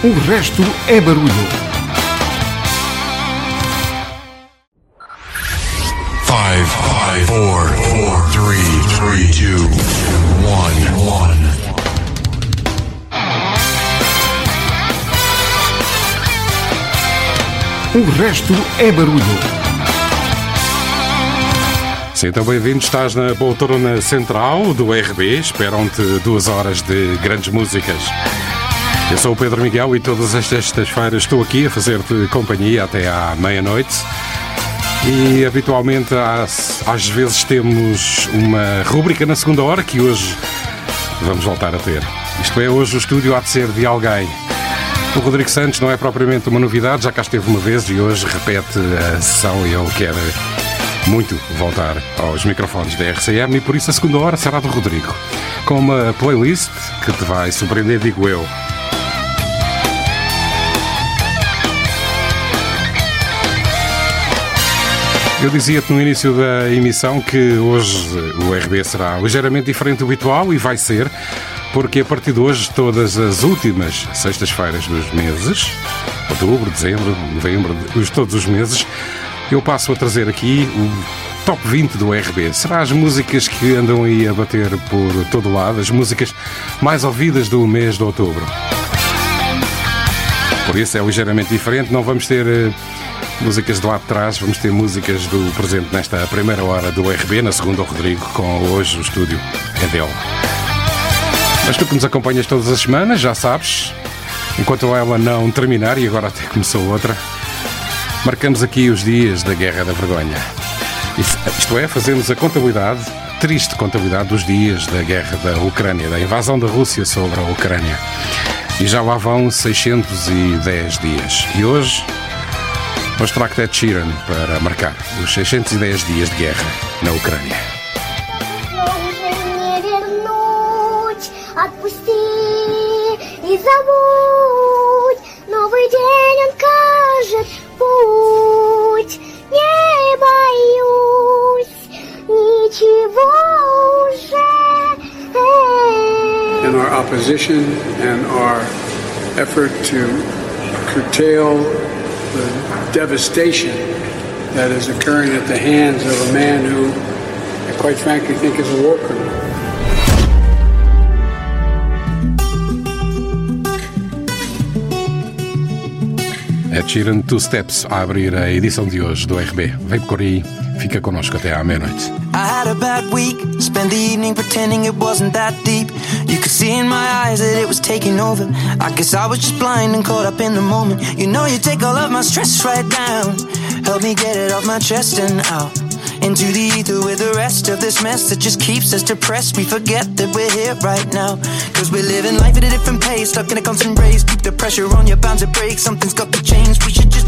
O resto é barulho. Five, five, four, four, three, three, two, one, one. O resto é barulho. Sim, então bem-vindo. Estás na poltrona central do RB. Esperam-te duas horas de grandes músicas. Eu sou o Pedro Miguel e todas as sextas-feiras estou aqui a fazer-te companhia até à meia-noite. E habitualmente às, às vezes temos uma rúbrica na segunda hora que hoje vamos voltar a ter. Isto é, hoje o estúdio há de ser de alguém. O Rodrigo Santos não é propriamente uma novidade, já cá esteve uma vez e hoje repete a sessão e ele quer muito voltar aos microfones da RCM e por isso a segunda hora será do Rodrigo, com uma playlist que te vai surpreender, digo eu. Eu dizia-te no início da emissão que hoje o RB será ligeiramente diferente do habitual e vai ser, porque a partir de hoje, todas as últimas sextas-feiras dos meses, outubro, dezembro, novembro, todos os meses, eu passo a trazer aqui o top 20 do RB. Será as músicas que andam aí a bater por todo lado, as músicas mais ouvidas do mês de outubro. Por isso é ligeiramente diferente, não vamos ter uh, músicas de lá de trás, vamos ter músicas do presente nesta primeira hora do RB, na segunda o Rodrigo, com hoje o estúdio é dele. Mas tu que nos acompanhas todas as semanas, já sabes, enquanto ela não terminar, e agora até começou outra, marcamos aqui os dias da Guerra da Vergonha. Isto é, fazemos a contabilidade, triste contabilidade dos dias da guerra da Ucrânia, da invasão da Rússia sobre a Ucrânia. E já lá vão 610 dias. E hoje Mostrar que Ed Sheeran para marcar os 610 dias de guerra na Ucrânia. In our opposition and our effort to curtail the devastation that is occurring at the hands of a man who, I quite frankly, think is a war criminal. Ed Sheeran Two Steps a abrir a edição de hoje do RB. Vem por aí, fica até à meia-noite. I had a bad week, spent the evening pretending it wasn't that deep. You could see in my eyes that it was taking over. I guess I was just blind and caught up in the moment. You know, you take all of my stress right down. Help me get it off my chest and out. Into the ether with the rest of this mess that just keeps us depressed. We forget that we're here right now. Cause we're living life at a different pace, stuck in a constant race. Keep the pressure on, you're bound to break. Something's got to change. We should just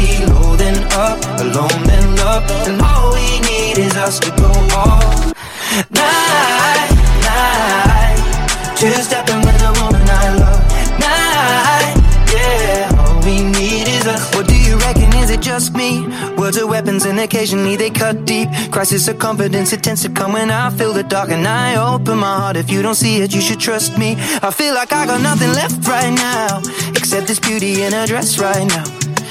be then up Alone then And all we need is us to go all night, night. Two stepping with a woman I love. Night, yeah. All we need is us. What do you reckon, is it just me? Words are weapons and occasionally they cut deep. Crisis of confidence, it tends to come when I feel the dark And I open my heart, if you don't see it, you should trust me. I feel like I got nothing left right now Except this beauty in her dress right now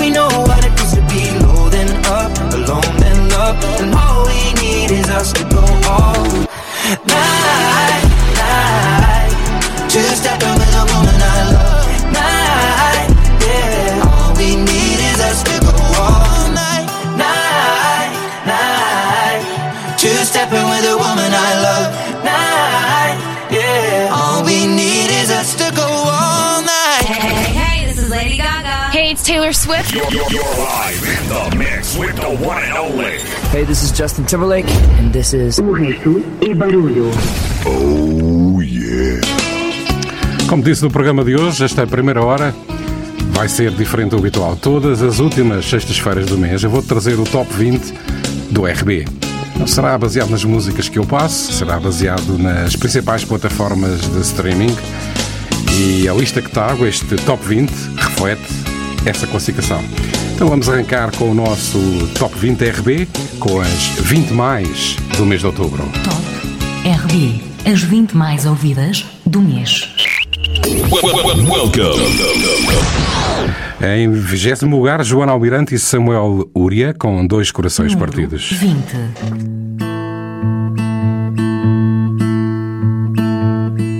We know what it feels to be low then up, alone then love, and all we need is us to go all night, night. Two stepping with a woman I love, Taylor Swift. You're, you're, you're live in the mix with the one and only. Hey, this is Justin Timberlake, and this is. Oh, yeah. Como disse no programa de hoje, esta primeira hora vai ser diferente do habitual. Todas as últimas sextas-feiras do mês eu vou trazer o top 20 do RB. Não será baseado nas músicas que eu passo, será baseado nas principais plataformas de streaming. E a lista que trago, este top 20, reflete essa classificação. Então vamos arrancar com o nosso top 20 RB, com as 20 mais do mês de outubro. Top RB. As 20 mais ouvidas do mês. Welcome. Em 20 lugar, Joana Almirante e Samuel Uria, com dois corações Número partidos. 20.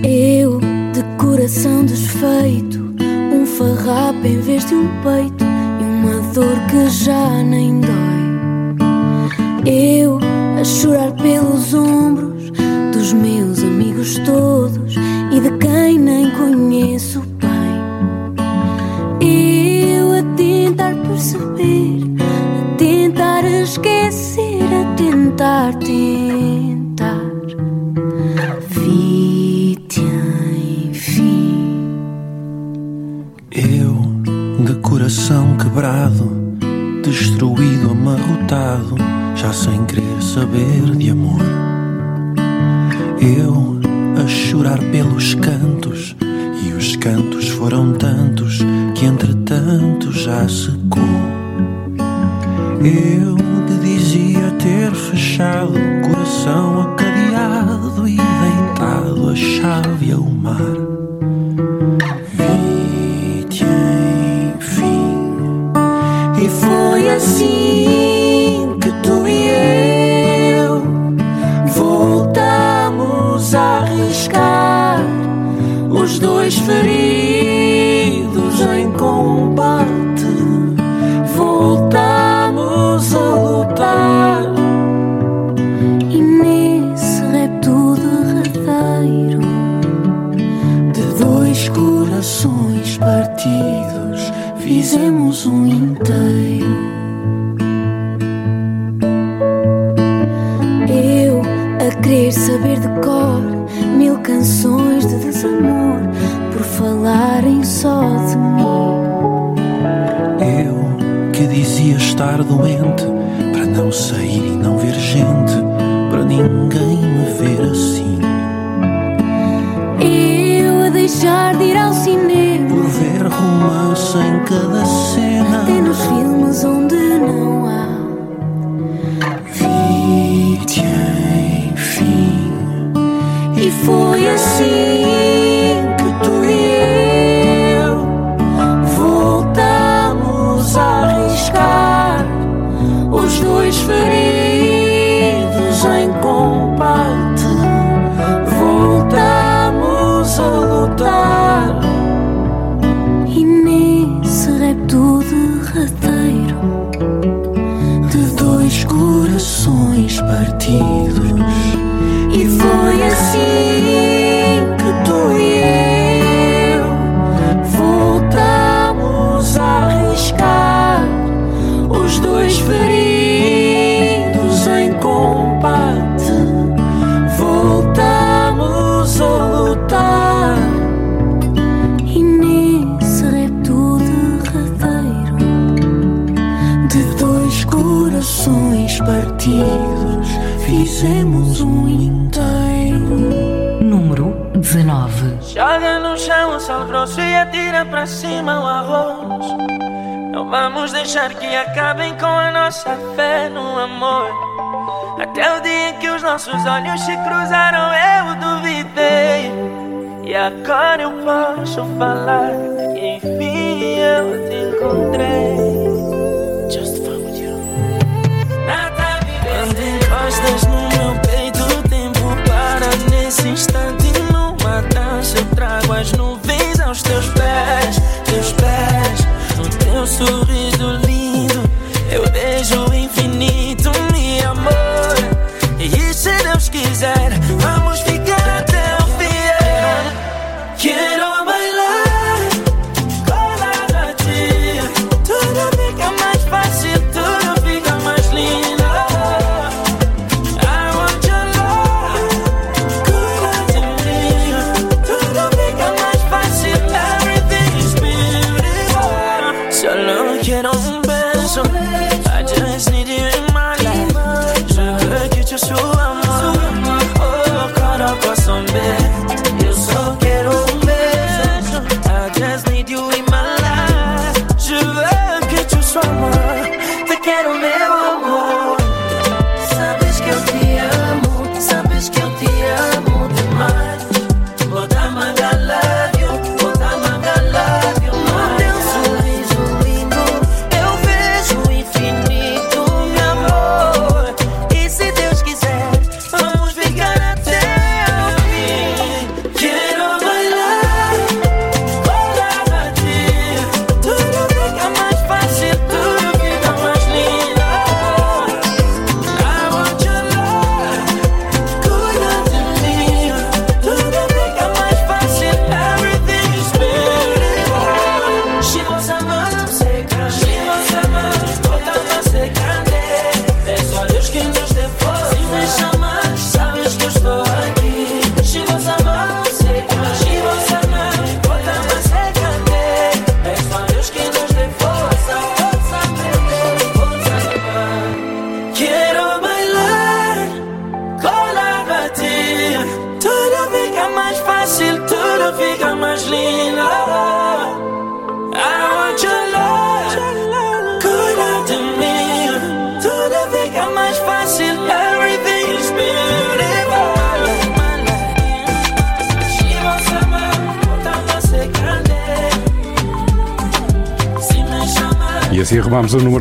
Eu, de coração desfeito, farrapo em vez de um peito e uma dor que já nem dói. Eu, a chorar pelos ombros dos meus amigos todos e de quem nem conheço bem. Eu, a tentar perceber, a tentar esquecer, a tentar, tentar. Coração quebrado, destruído, amarrotado, já sem querer saber de amor. Eu, a chorar pelos cantos, e os cantos foram tantos que entretanto já secou. Eu que dizia ter fechado o coração acadeado e deitado a chave ao mar. see.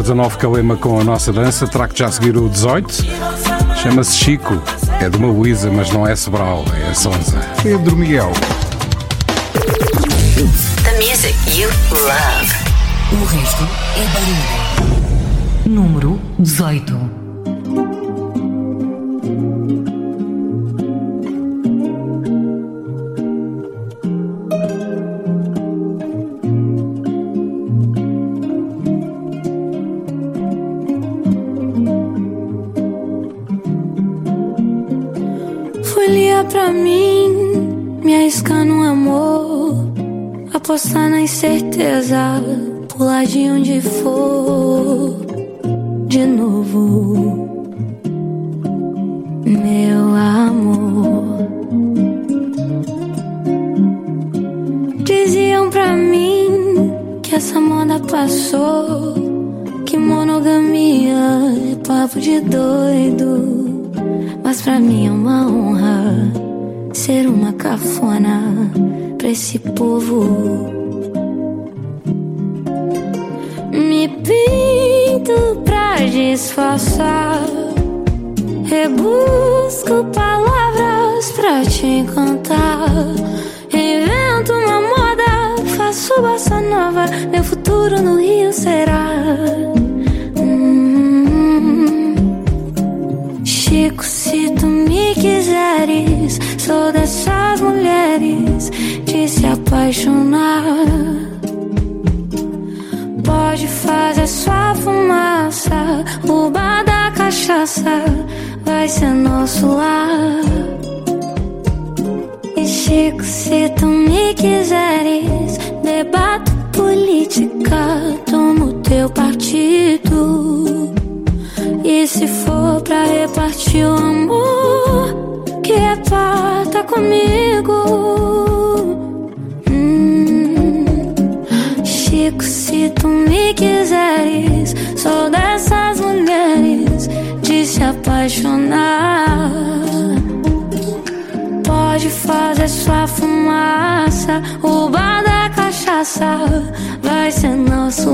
XIX Calema com a nossa dança, trago já a seguir o 18. Chama-se Chico, é de uma Luísa, mas não é Sobral, é Sonza. Pedro Miguel. The music you love. O resto é barulho. Número 18.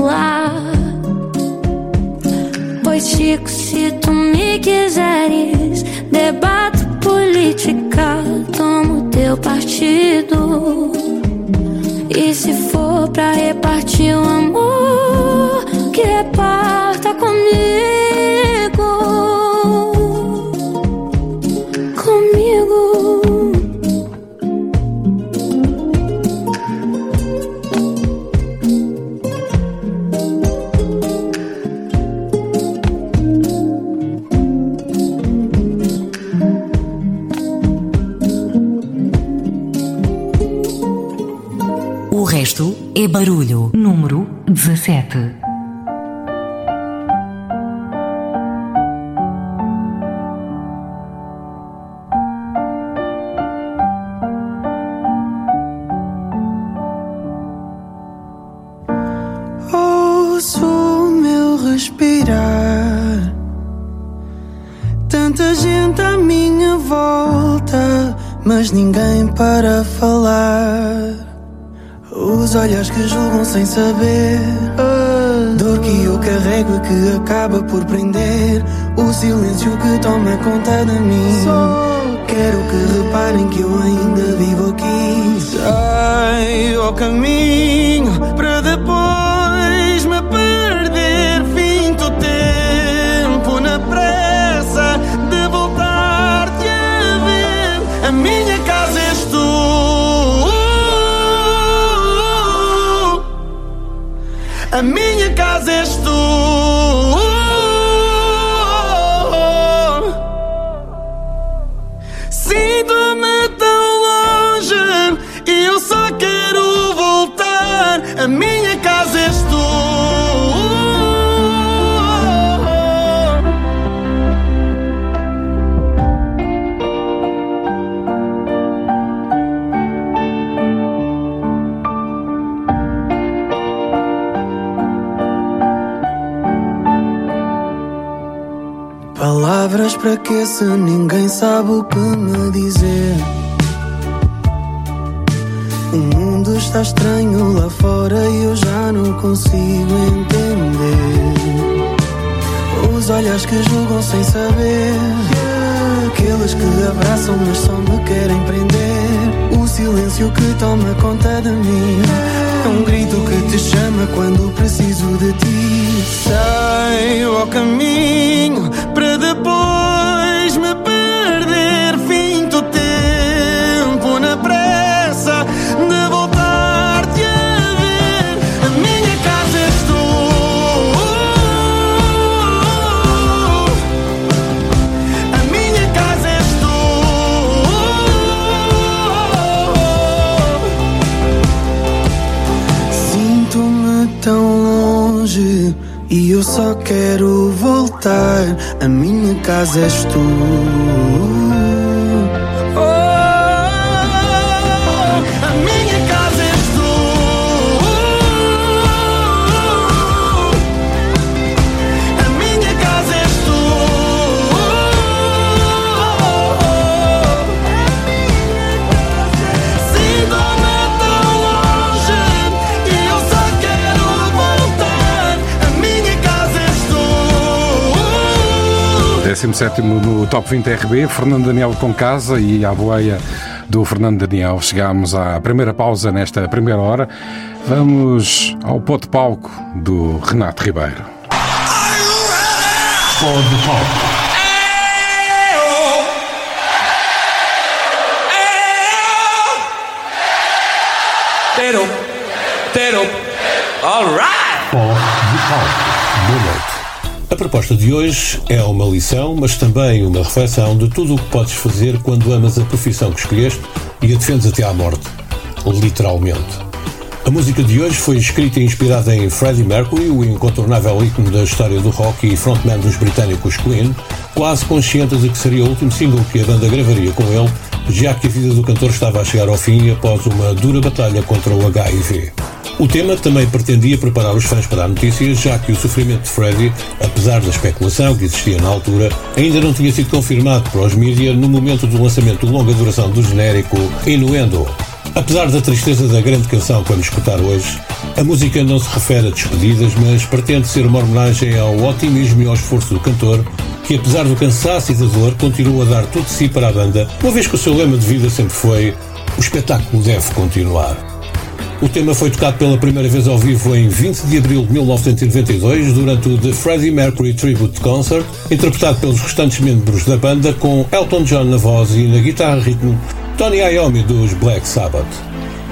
lá. Pois, Chico, se tu me quiseres, debate política, tomo teu partido. E se for pra repartir o amor, que reparta comigo. saber. A minha casa és tu. 17 no Top 20 RB, Fernando Daniel com casa e à boleia do Fernando Daniel. Chegámos à primeira pausa nesta primeira hora. Vamos ao pó de palco do Renato Ribeiro. Pó de palco. Tero, Tero, alright! Pó de palco. A proposta de hoje é uma lição, mas também uma reflexão de tudo o que podes fazer quando amas a profissão que escolheste e a defendes até à morte. Literalmente. A música de hoje foi escrita e inspirada em Freddie Mercury, o incontornável ícone da história do rock e frontman dos britânicos Queen, quase consciente de que seria o último single que a banda gravaria com ele, já que a vida do cantor estava a chegar ao fim após uma dura batalha contra o HIV. O tema também pretendia preparar os fãs para a notícia, já que o sofrimento de Freddie, apesar da especulação que existia na altura, ainda não tinha sido confirmado para os mídia no momento do lançamento de longa duração do genérico Innuendo. Apesar da tristeza da grande canção que vamos escutar hoje, a música não se refere a despedidas, mas pretende ser uma homenagem ao otimismo e ao esforço do cantor, que apesar do cansaço e da dor, continua a dar tudo de si para a banda, uma vez que o seu lema de vida sempre foi o espetáculo deve continuar. O tema foi tocado pela primeira vez ao vivo em 20 de abril de 1992 durante o The Freddie Mercury Tribute Concert, interpretado pelos restantes membros da banda com Elton John na voz e na guitarra ritmo Tony Iommi dos Black Sabbath.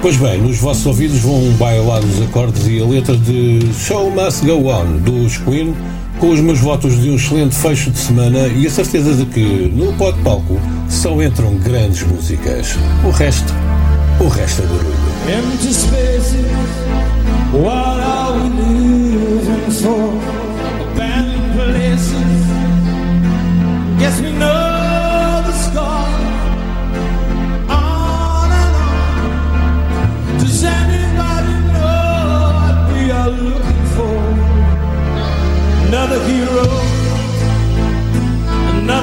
Pois bem, nos vossos ouvidos vão bailar os acordes e a letra de Show Must Go On dos Queen, com os meus votos de um excelente fecho de semana e a certeza de que no pó de palco só entram grandes músicas. O resto, o resto é barulho. Empty spaces, what are we living for?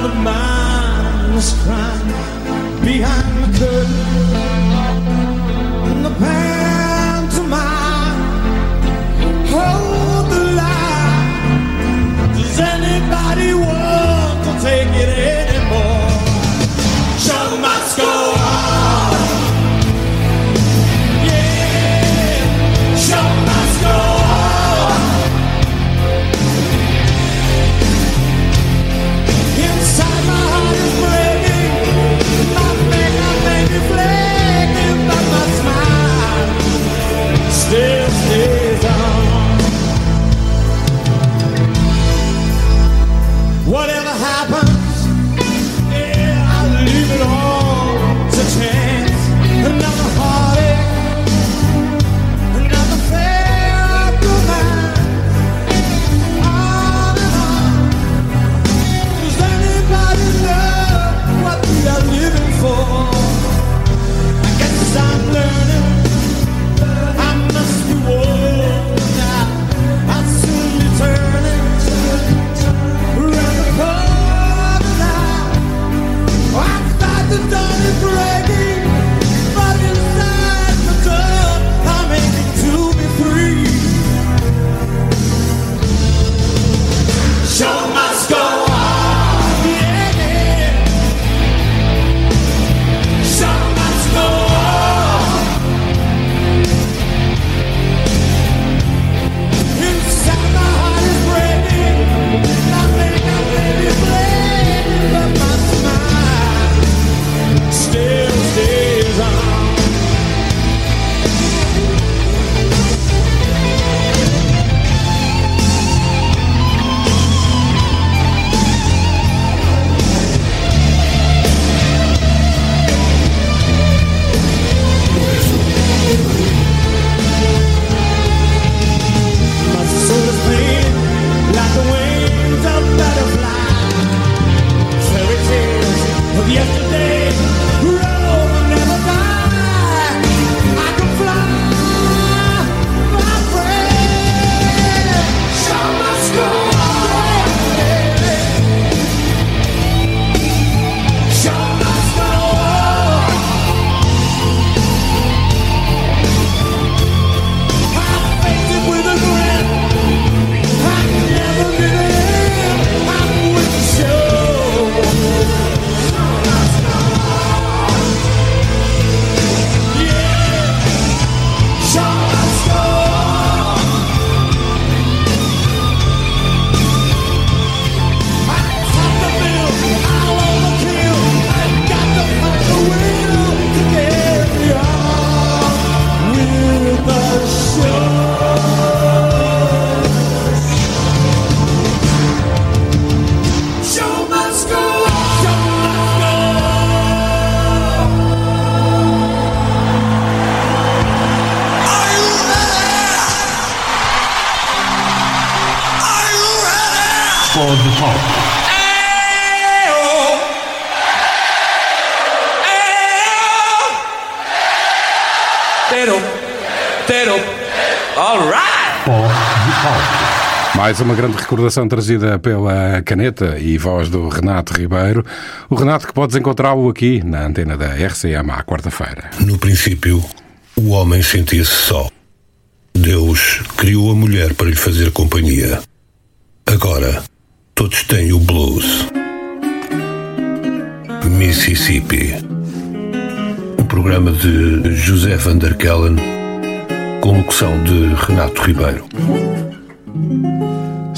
the mindless crime behind the curtain. Uma grande recordação trazida pela caneta e voz do Renato Ribeiro. O Renato que podes encontrá-lo aqui na antena da RCM à quarta-feira. No princípio, o homem sentia-se só. Deus criou a mulher para lhe fazer companhia. Agora, todos têm o blues. Mississippi. Um programa de José Van der Kellen, com locução de Renato Ribeiro.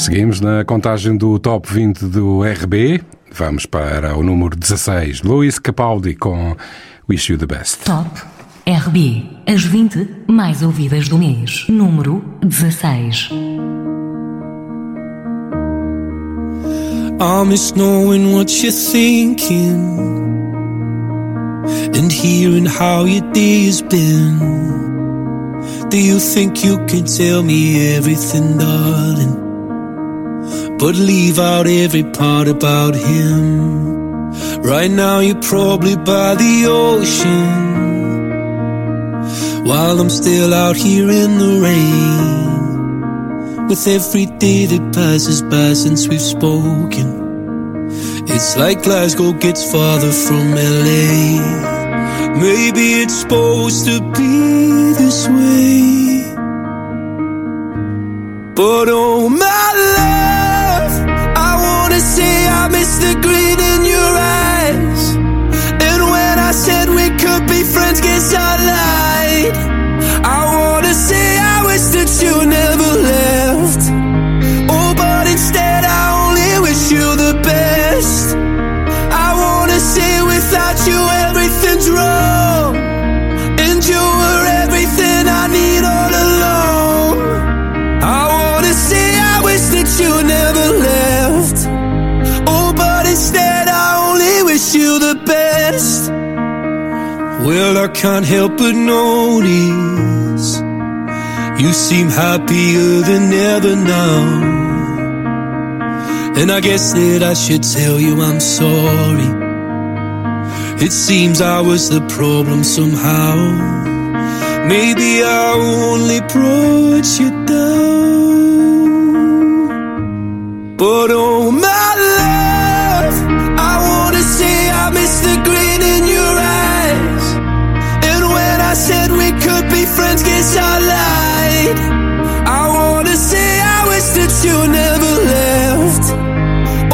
Seguimos na contagem do Top 20 do RB. Vamos para o número 16, Luís Capaldi com Wish You the Best. Top RB. As 20 mais ouvidas do mês. Número 16. I miss knowing what you're thinking and hearing how your day has been. Do you think you can tell me everything, darling? But leave out every part about him. Right now, you're probably by the ocean. While I'm still out here in the rain. With every day that passes by since we've spoken. It's like Glasgow gets farther from LA. Maybe it's supposed to be this way. But oh my love, say I miss the green in your eyes. And when I said we could be friends, guess I lied. I wanna say I wish that you never I can't help but notice you seem happier than ever now. And I guess that I should tell you I'm sorry. It seems I was the problem somehow. Maybe I only brought you down. But oh my love, I wanna say I miss the grin in your eyes. Friends, guess I lied. I wanna say I wish that you never left.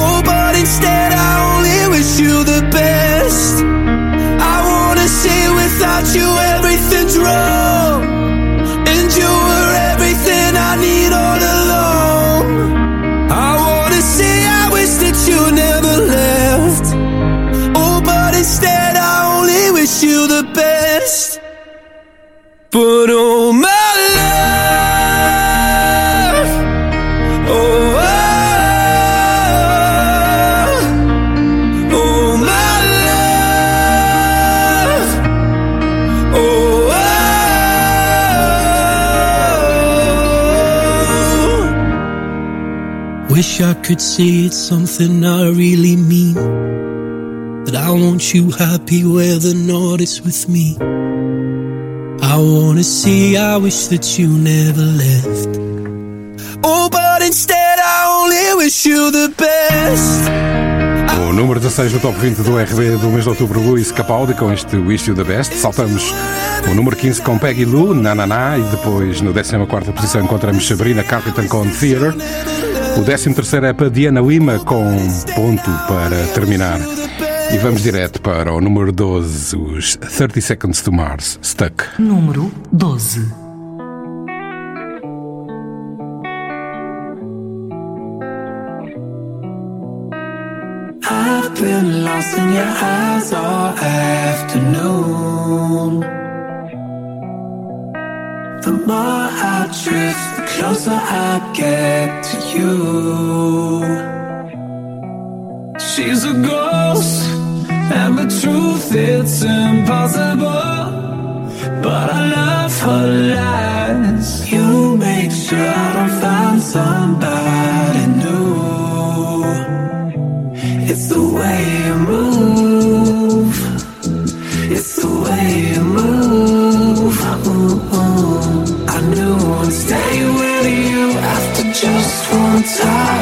Oh, but instead I only wish you the best. I wanna say without you everything's wrong. But oh my love, oh, oh, oh my love, oh, oh. Wish I could say it's something I really mean. That I want you happy where the north is with me. I wanna see, I wish that you never left. Oh, but instead I only wish you the best. O número 16 do Top 20 do RB do mês de outubro, Luís Capaldi, com este Wish You the Best. Saltamos o número 15 com Peggy Lou, Na Na Na, e depois no 14 posição encontramos Sabrina Carpenter com Theater. O 13 é para Diana Lima com Ponto para terminar. E vamos direto para o número 12, os 30 Seconds to Mars, Stuck. Número 12. I've been lost in your eyes all afternoon. The more I drift, the closer I get to you. She's a ghost, and the truth it's impossible. But I love her lies. You make sure I don't find somebody new. It's the way you move. It's the way you move. Ooh, ooh. I knew I'd stay with you after just one touch.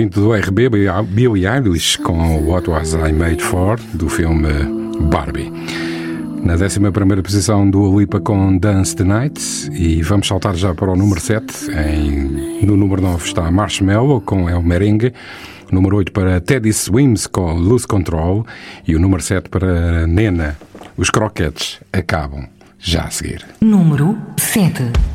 ouvinte do RB, Billie Eilish, com What Was I Made For, do filme Barbie. Na 11 posição, do Lipa com Dance the Night. E vamos saltar já para o número 7. Em, no número 9 está Marshmallow com El Merengue. Número 8 para Teddy Swims com Lose Control. E o número 7 para Nena. Os croquetes acabam já a seguir. Número 7.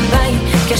também. Que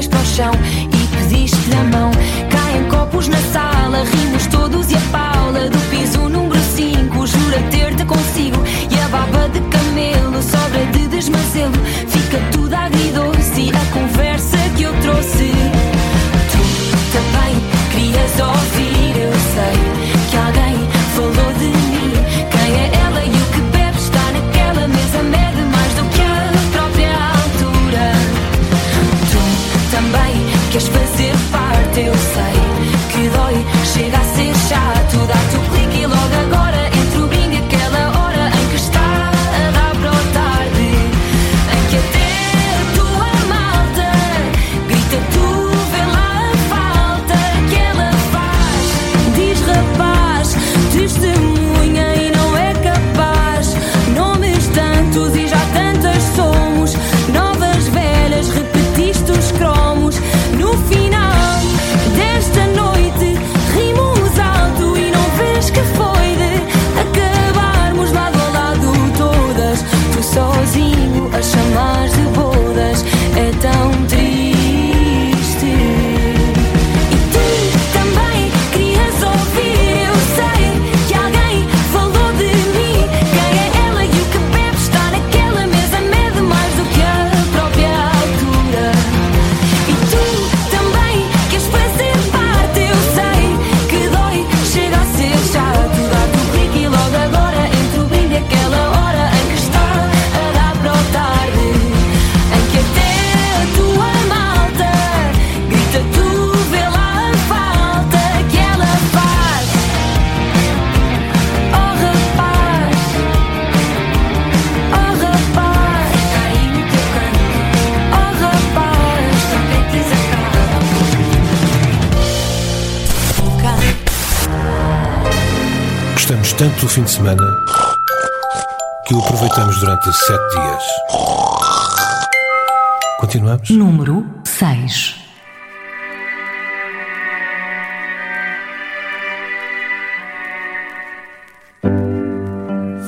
vais para o chão e pediste na mão. Caem copos na sala, rimos todos e a Paula do piso número 5 jura ter-te consigo. E a baba de camelo sobra de desmazelo. Fica tudo agridoce e a conversa que eu trouxe. do o fim de semana que o aproveitamos durante sete dias. Continuamos? Número 6.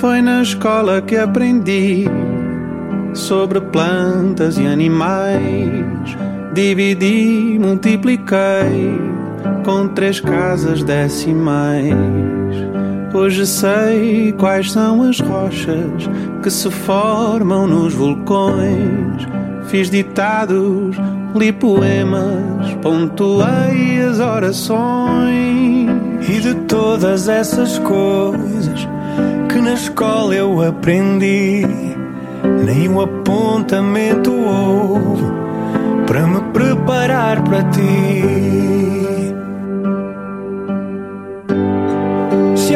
Foi na escola que aprendi sobre plantas e animais. Dividi, multipliquei com três casas decimais. Hoje sei quais são as rochas que se formam nos vulcões. Fiz ditados, li poemas, pontuei as orações. E de todas essas coisas que na escola eu aprendi, nenhum apontamento houve para me preparar para ti.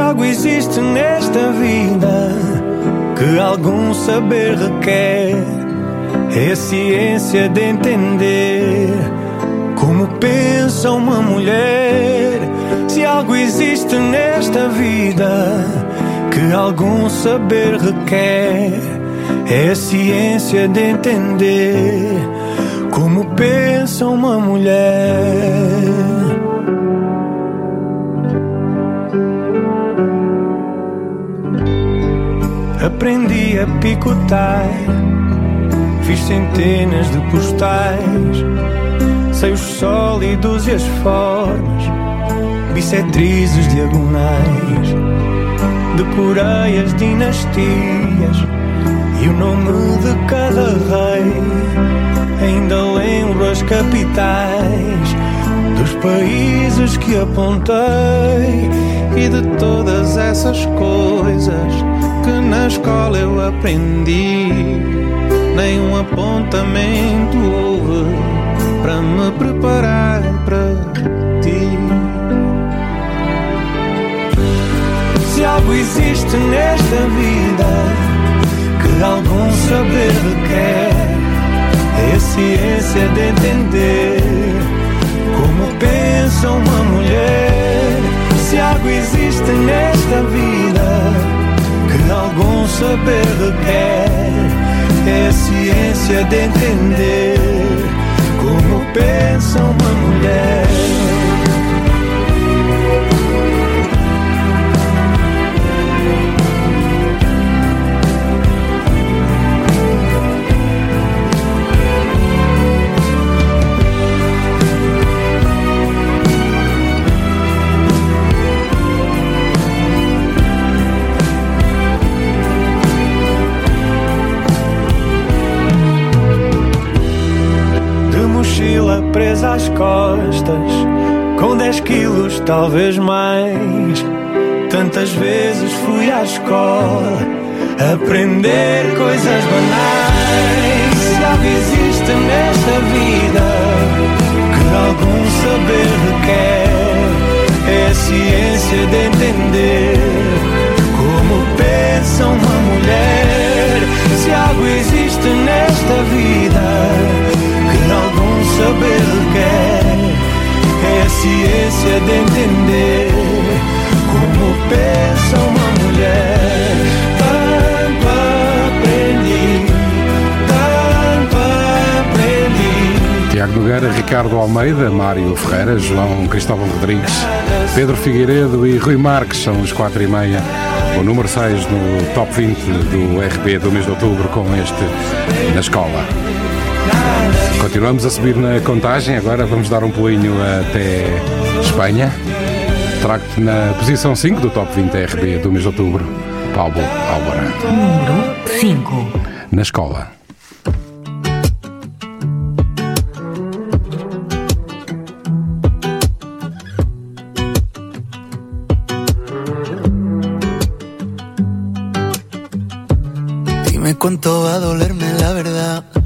Algo existe nesta vida que algum saber requer, é a ciência de entender como pensa uma mulher. Se algo existe nesta vida que algum saber requer, é a ciência de entender como pensa uma mulher. Aprendi a picotar, fiz centenas de postais, sei os sólidos e as formas, bissetrizes diagonais, decorei as dinastias. E o nome de cada rei. Ainda lembro as capitais. Dos países que apontei. E de todas essas coisas que na escola eu aprendi. Nenhum apontamento houve para me preparar para ti. Se algo existe nesta vida que algum saber requer, é a ciência de entender como pensa uma mulher. Se algo existe nesta vida algum saber requer é a ciência de entender como pensa uma mulher. Mochila presa às costas, com 10 quilos, talvez mais. Tantas vezes fui à escola aprender coisas banais. Se algo existe nesta vida que algum saber requer, é a ciência de entender como pensa uma mulher. Se algo existe nesta vida saber quer é a ciência de entender como pensa uma mulher. Tanto aprendi, tanto aprendi. Tiago Nogueira, Ricardo Almeida, Mário Ferreira, João Cristóvão Rodrigues, Pedro Figueiredo e Rui Marques são os 4 e meia. O número 6 no top 20 do RB do mês de outubro com este na escola. Continuamos a subir na contagem, agora vamos dar um pulinho até Espanha. Trago-te na posição 5 do top 20 RB do mês de outubro, Pablo Alborán. Número 5. Na escola. Dime cuánto va a dolerme la verdad.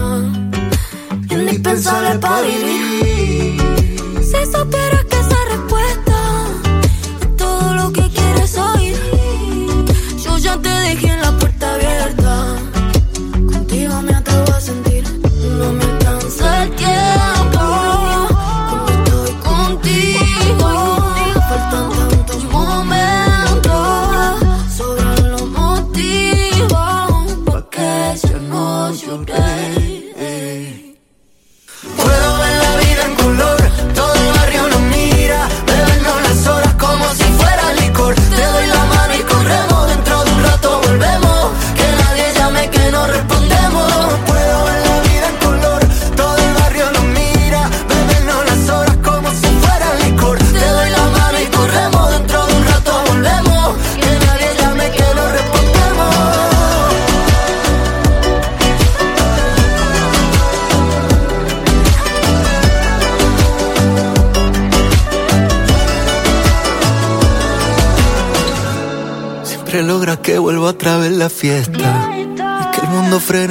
indispensable para vivir. Si supieras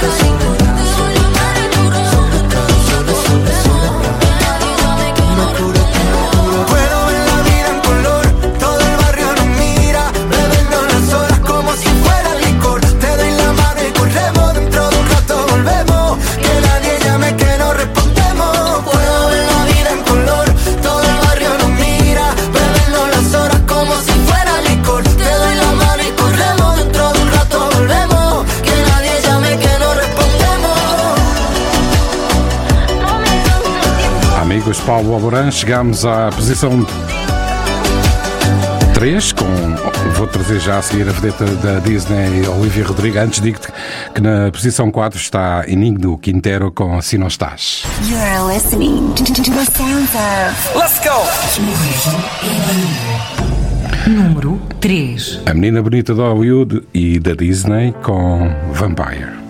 Cause Paulo Alborã, chegamos à posição 3 com. Vou trazer já a seguir a vedeta da Disney, Olivia Rodrigo. Antes digo-te que na posição 4 está Inigno Quintero com Se Não Estás. You're listening to, the sounds of. Let's go! Número 3. A Menina Bonita de Hollywood e da Disney com Vampire.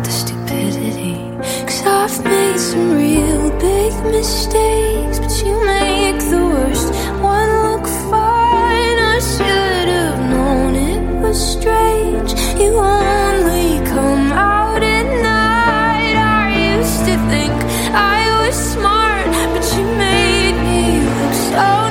I've made some real big mistakes, but you make the worst one look fine. I should have known it was strange. You only come out at night. I used to think I was smart, but you made me look so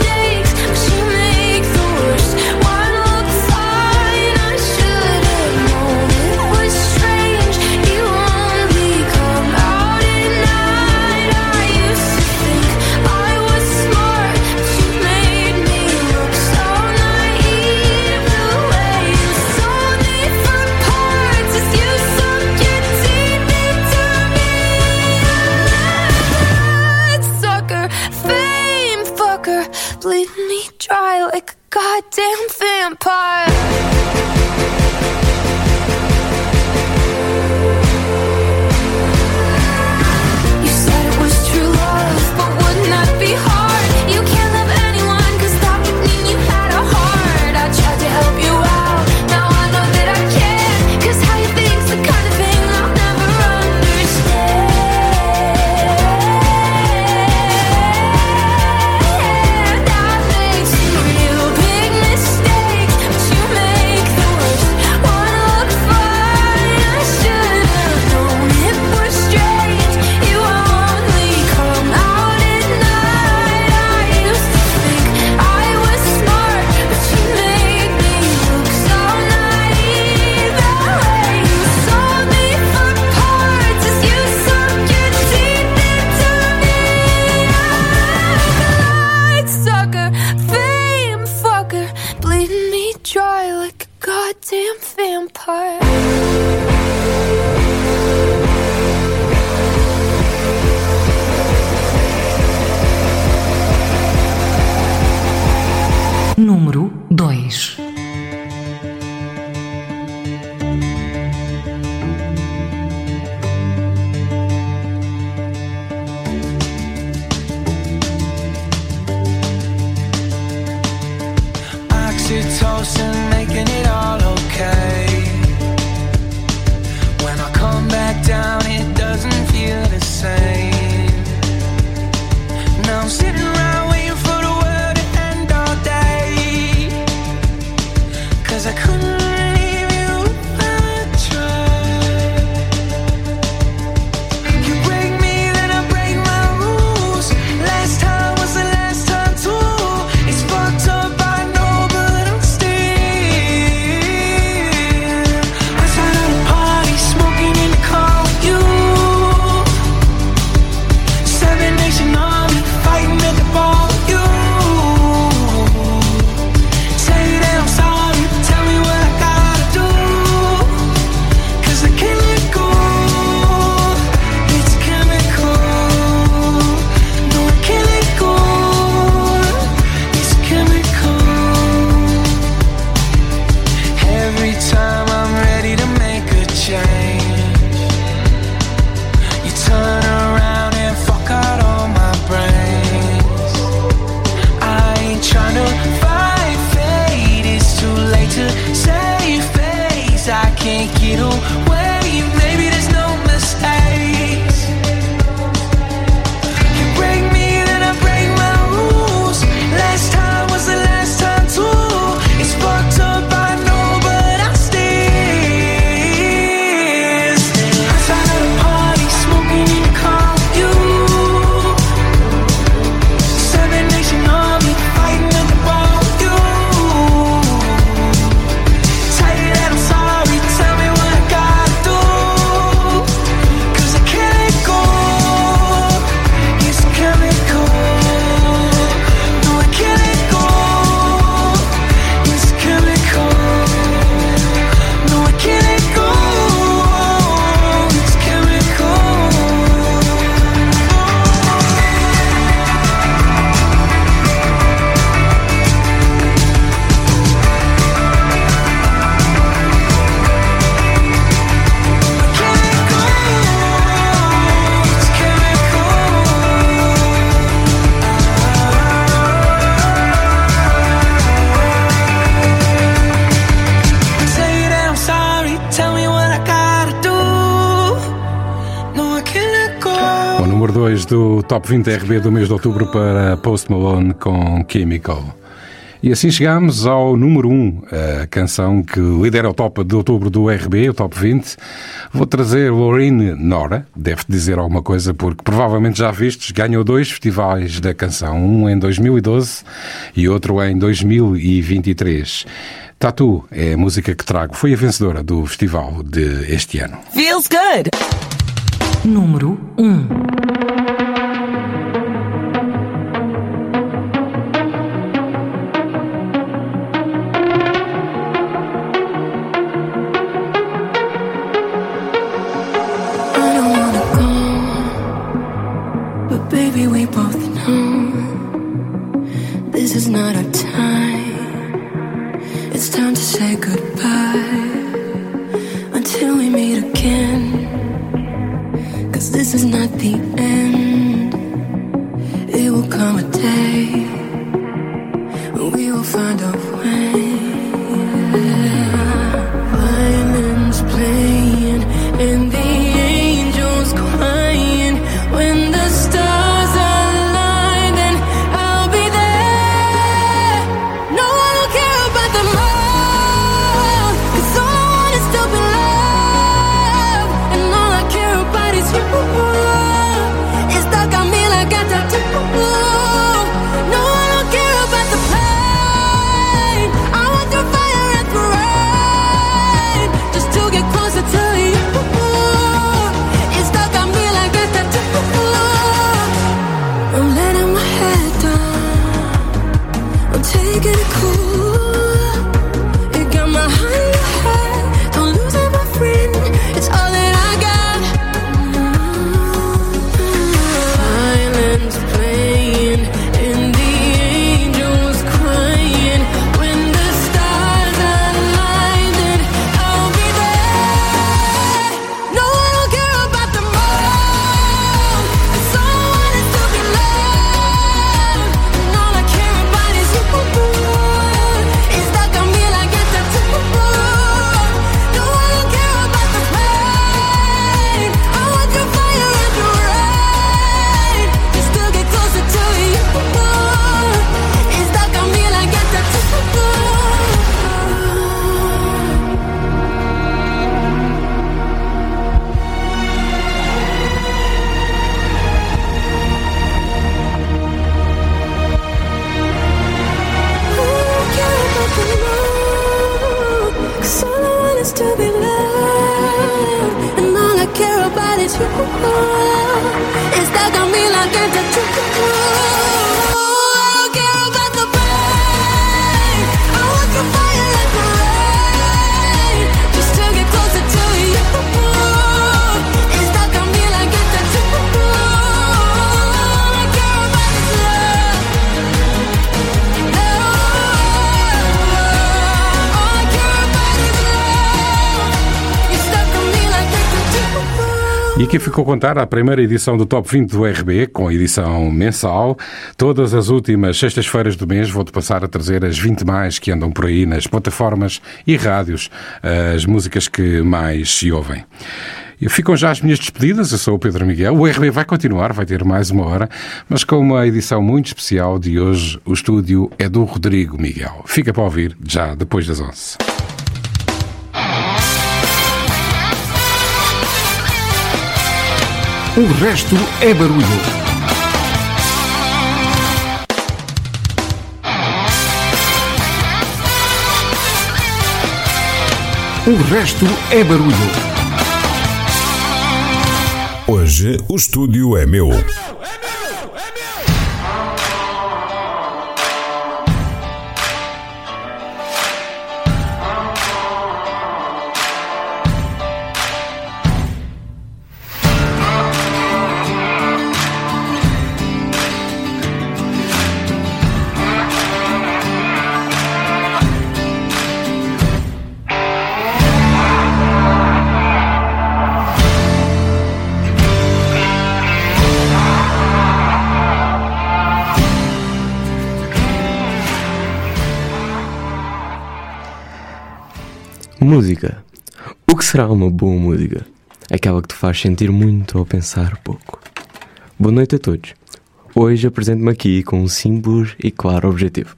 goddamn vampire. Dois. Top 20 RB do mês de outubro para Post Malone com Chemical. E assim chegamos ao número 1, a canção que lidera o top de outubro do RB, o top 20. Vou trazer Lorraine Nora, deve dizer alguma coisa porque provavelmente já vistes, ganhou dois festivais da canção, um em 2012 e outro em 2023. Tatu é a música que trago, foi a vencedora do festival de este ano. Feels good! Número 1 a primeira edição do Top 20 do RB, com edição mensal. Todas as últimas sextas-feiras do mês vou-te passar a trazer as 20 mais que andam por aí nas plataformas e rádios, as músicas que mais se ouvem. Ficam já as minhas despedidas, eu sou o Pedro Miguel. O RB vai continuar, vai ter mais uma hora, mas com uma edição muito especial de hoje, o estúdio é do Rodrigo Miguel. Fica para ouvir já depois das 11. O resto é barulho. O resto é barulho. Hoje o estúdio é meu. Música. O que será uma boa música? Aquela que te faz sentir muito ou pensar pouco. Boa noite a todos. Hoje apresento-me aqui com um simples e claro objetivo: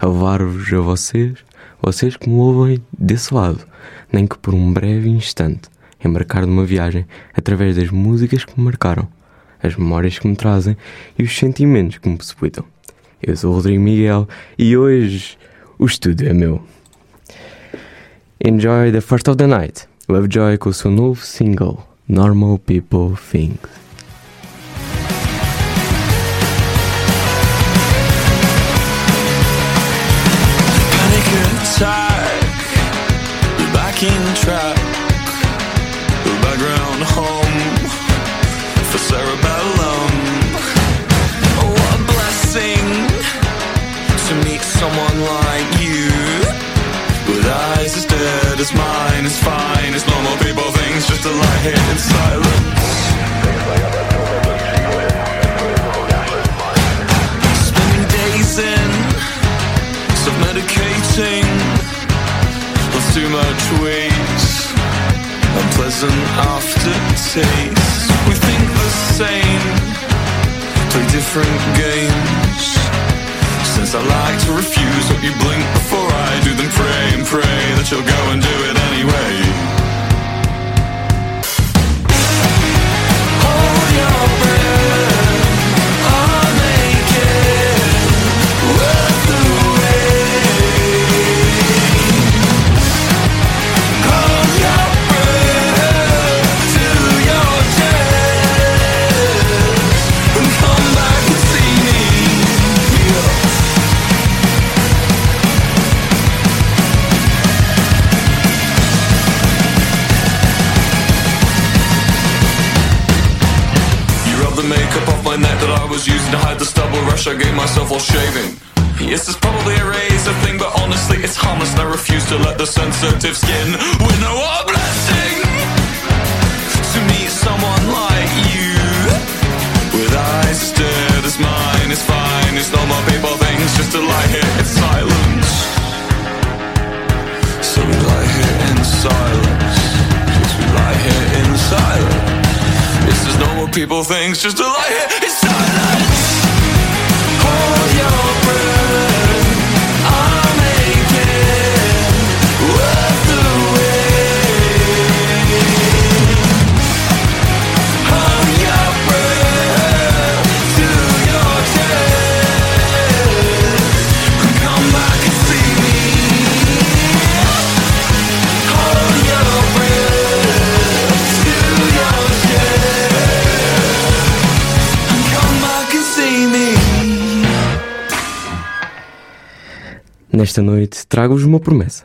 levar-vos a vocês, vocês que me ouvem desse lado, nem que por um breve instante, embarcar numa viagem através das músicas que me marcaram, as memórias que me trazem e os sentimentos que me possibilitam. Eu sou o Rodrigo Miguel e hoje o estúdio é meu. Enjoy the first of the night. with seu novo single, Normal People Things. Panic attack. Back in track. For cerebellum. Oh, what a blessing to meet someone like you is mine It's fine. It's normal people things just to lie here in silence. Spending days in, self medicating with too much weight, unpleasant aftertaste. We think the same, play different games. Since I like to refuse what you blink before I do, then pray and pray that you'll go and do it anyway. Hold your I to hide the stubble rush I gave myself while shaving. Yes, it's probably a razor thing, but honestly, it's harmless, and I refuse to let the sensitive skin winnow oh, a blessing. To meet someone like you, with eyes as dead as mine, is fine. It's no more people things, just to lie here in silence. So we lie here in silence. Yes, we lie here in silence know what people think just to lie here. It's silence. Nesta noite trago-vos uma promessa.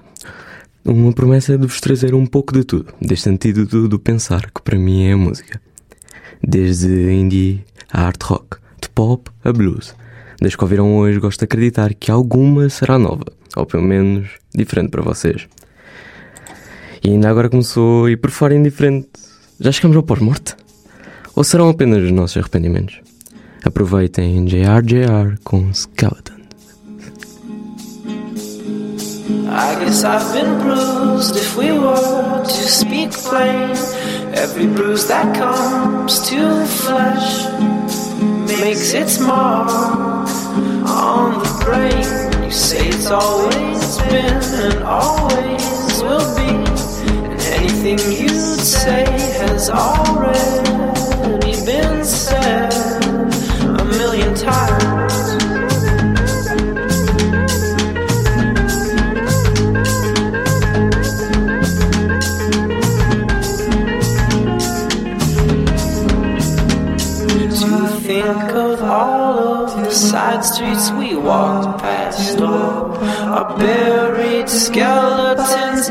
Uma promessa de vos trazer um pouco de tudo, deste antídoto do pensar, que para mim é a música. Desde indie a art rock, de pop a blues. Desde que ouviram hoje, gosto de acreditar que alguma será nova, ou pelo menos diferente para vocês. E ainda agora começou, e por fora indiferente, já chegamos ao pós-morte? Ou serão apenas os nossos arrependimentos? Aproveitem JRJR com Skeleton. I guess I've been bruised if we were to speak plain. Every bruise that comes to flesh makes its mark on the brain. You say it's always been and always will be. And anything you'd say has already been said a million times. Side streets we walked past, oh, all our buried skeletons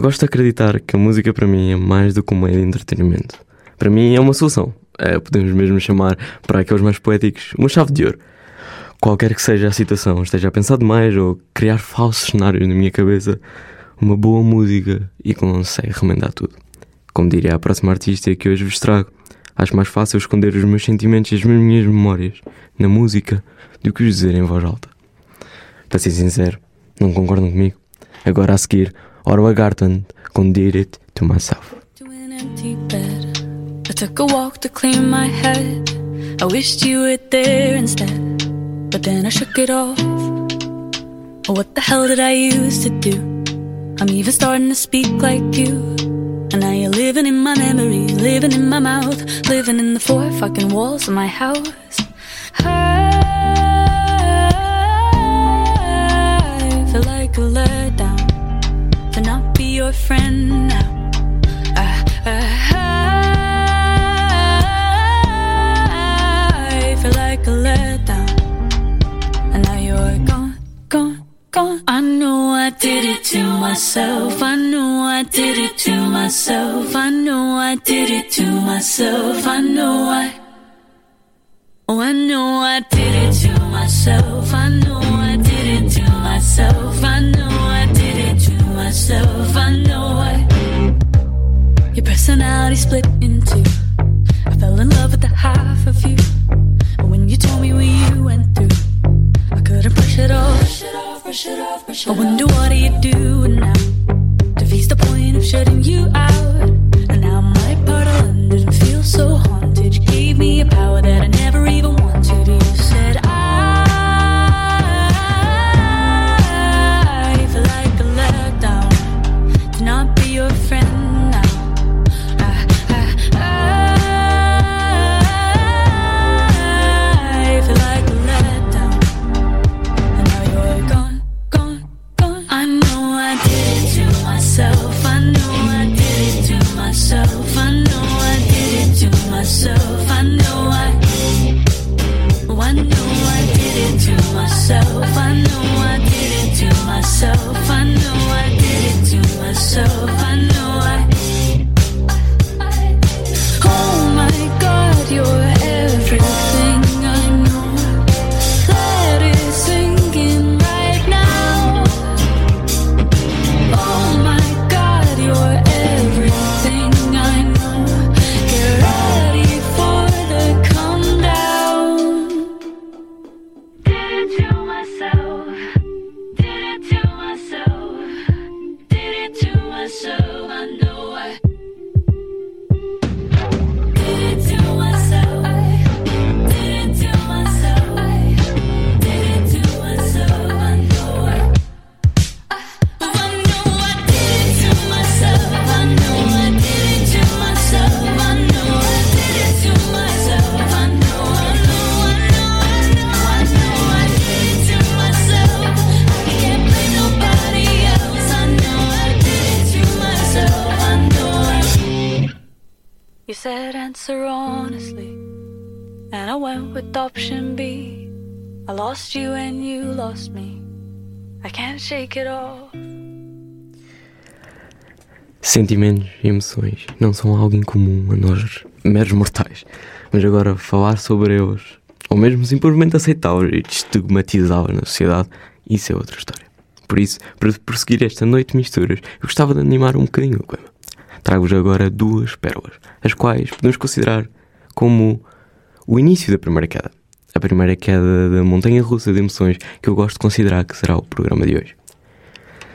Eu gosto de acreditar que a música para mim é mais do que um meio de entretenimento. Para mim é uma solução. É, podemos mesmo chamar, para aqueles mais poéticos, uma chave de ouro. Qualquer que seja a situação, esteja a pensar demais ou criar falsos cenários na minha cabeça, uma boa música e consegue remendar tudo. Como diria a próxima artista que hoje vos trago, acho mais fácil esconder os meus sentimentos e as minhas memórias na música do que os dizer em voz alta. Para ser sincero, Não concordam comigo? Agora a seguir, Orwa Garten garden Did It To Myself. empty bed. I took a walk to clear my head. I wished you were there instead, but then I shook it off. Oh, what the hell did I used to do? I'm even starting to speak like you. And now you're living in my memory, living in my mouth, living in the four fucking walls of my house. I feel like a to your friend now. I, I, I feel like a letdown, and now you're gone, gone, gone. I know I did it to myself. I know I did it to myself. I know I did it to myself. I know I. Oh, I know I did it to myself. I know I did it to myself. I know I myself. I know I. Your personality split in two. I fell in love with the half of you. But when you told me what you went through, I couldn't brush it off. I wonder what are you doing now? Defeats the point of shutting you out. And now my part of London feels so haunted. You gave me a power that I never even wanted. Sentimentos e emoções não são algo incomum a nós, meros mortais. Mas agora, falar sobre eles, ou mesmo simplesmente aceitá-los e estigmatizá-los na sociedade, isso é outra história. Por isso, para prosseguir esta noite de misturas, eu gostava de animar um bocadinho o clima. Trago-vos agora duas pérolas, as quais podemos considerar como o início da primeira queda. A primeira queda da montanha russa de emoções que eu gosto de considerar que será o programa de hoje.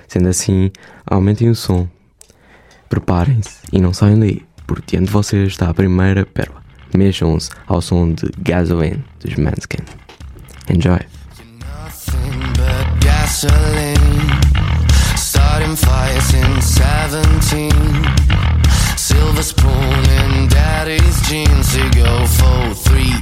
Sendo assim, aumentem o som, preparem-se e não saiam daí, porque diante de vocês está a primeira pérola. Mexam-se ao som de Gasoline dos Manskin. Enjoy! Starting fires in 17. Silver spoon in daddy's jeans. Go four, three,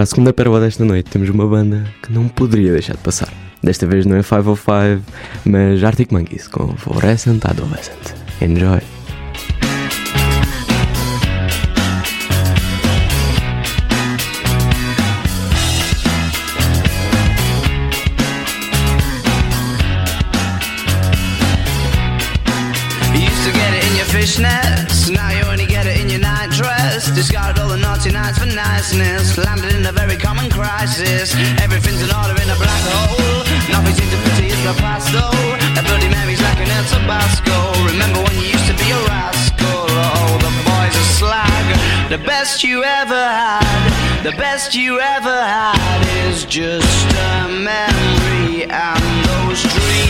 para a segunda pérola desta noite, temos uma banda que não poderia deixar de passar. Desta vez não é 505, mas Arctic Monkeys com Fluorescent Adolescent. Enjoy! Now you only get it in your night dress. Discarded all the naughty nights for niceness, crisis. Everything's in order in a black hole. Nothing seems to pity it's the past though. That Bloody Mary's like an El Tabasco. Remember when you used to be a rascal? Oh, the boys are slag. The best you ever had, the best you ever had is just a memory and those dreams.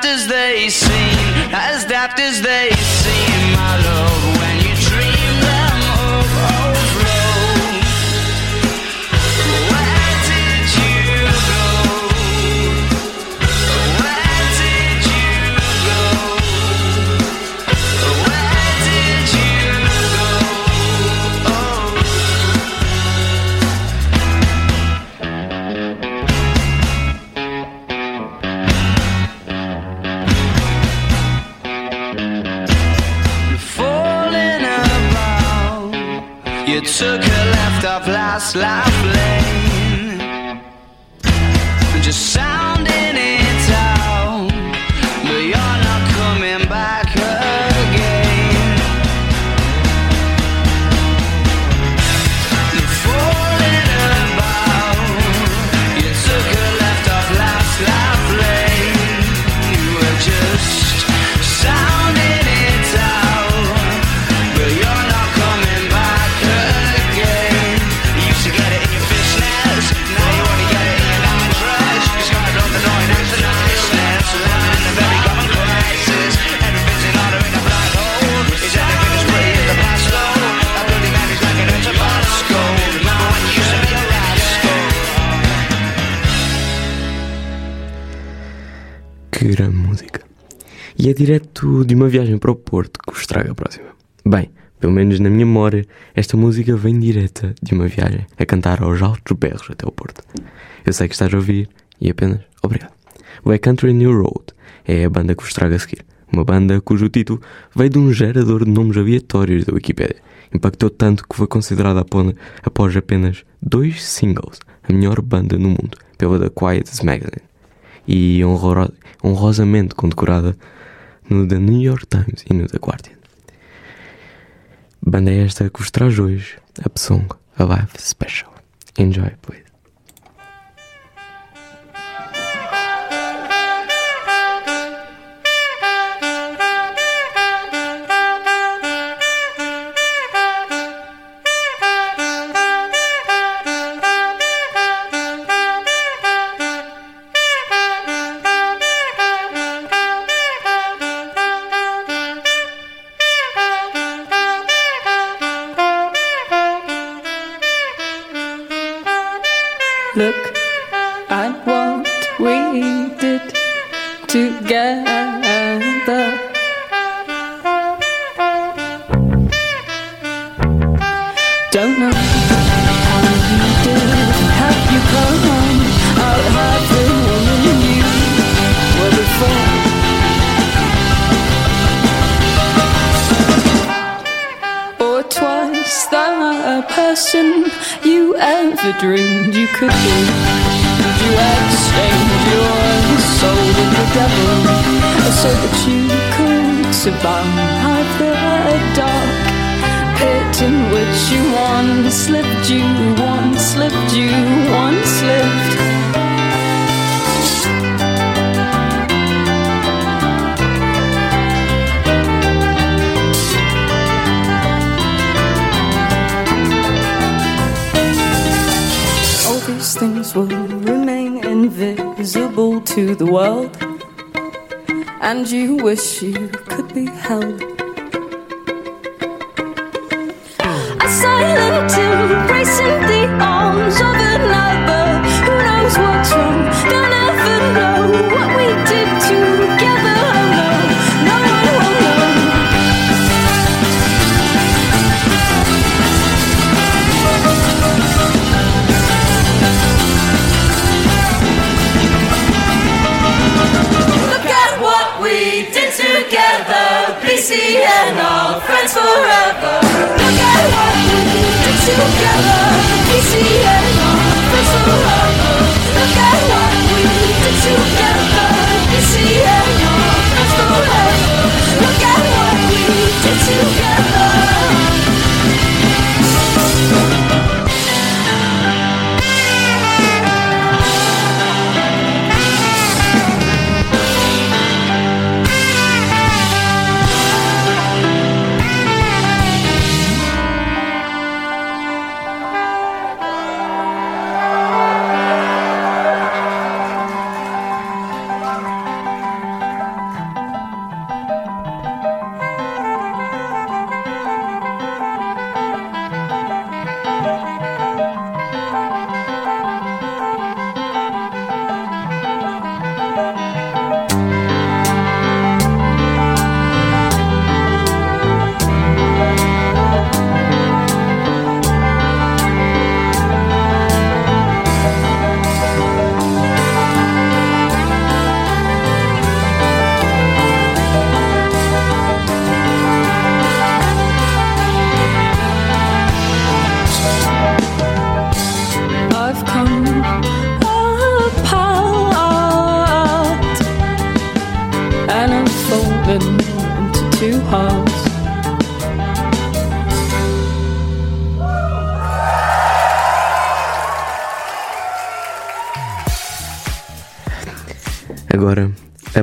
daft as they seem, as daft as they seem, took a left off last life lane, Que grande música. E é direto de uma viagem para o Porto que vos trago a próxima. Bem, pelo menos na minha memória, esta música vem direta de uma viagem a cantar aos altos berros até o Porto. Eu sei que estás a ouvir e apenas obrigado. O A Country New Road é a banda que vos trago a seguir. Uma banda cujo título veio de um gerador de nomes aleatórios da Wikipédia. Impactou tanto que foi considerada após apenas dois singles a melhor banda no mundo pela The Quiet Magazine e honro- honrosamente condecorada no The New York Times e no The Guardian. Banda esta que vos traz hoje a song A Live Special. Enjoy, please. Look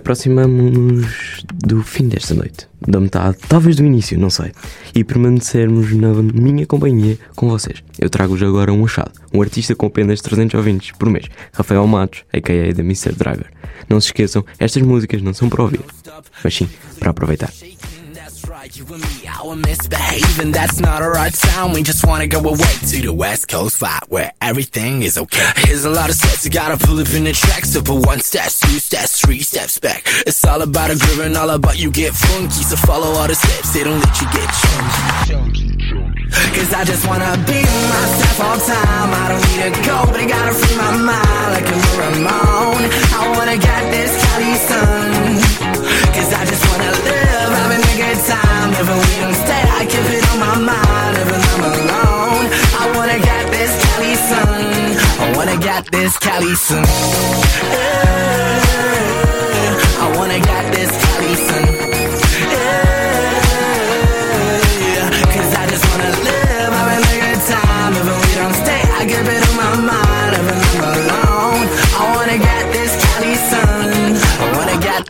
aproximamos do fim desta noite, da metade, talvez do início, não sei, e permanecermos na minha companhia com vocês. Eu trago-vos agora um achado, um artista com apenas 300 ouvintes por mês, Rafael Matos, a.k.a. da Mr. Dragar. Não se esqueçam, estas músicas não são para ouvir, mas sim para aproveitar. You and me, our misbehaving, that's not a right sound. We just wanna go away to the West Coast vibe where everything is okay. Here's a lot of steps, you gotta pull up in the tracks. So put one step, two steps, three steps back. It's all about a groove and all about you get funky. So follow all the steps, they don't let you get chunky. Cause I just wanna be myself all time. I don't need a go, but I gotta free my mind like a Ramon. I wanna get this Cali sun. Cause I just wanna live, stay, I keep it on my mind, I'm alone. I wanna get this Cali sun. I wanna get this Cali sun. Yeah. I wanna get this Cali sun.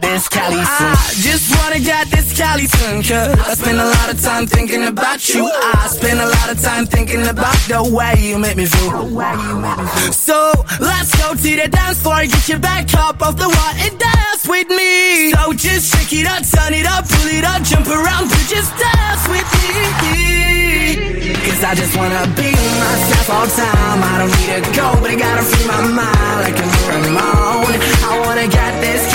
Wanna this Cali sun. I just wanna get this Cali. Cause I spend a lot of time thinking about you. I spend a lot of time thinking about the way you make me feel. So let's go to the dance floor, get your back up off the wall and dance with me. So just shake it up, turn it up, pull it up, jump around, to just dance with me. Cause I just wanna be myself all the time. I don't need to go, but I gotta free my mind like a a I'm alone. I wanna get this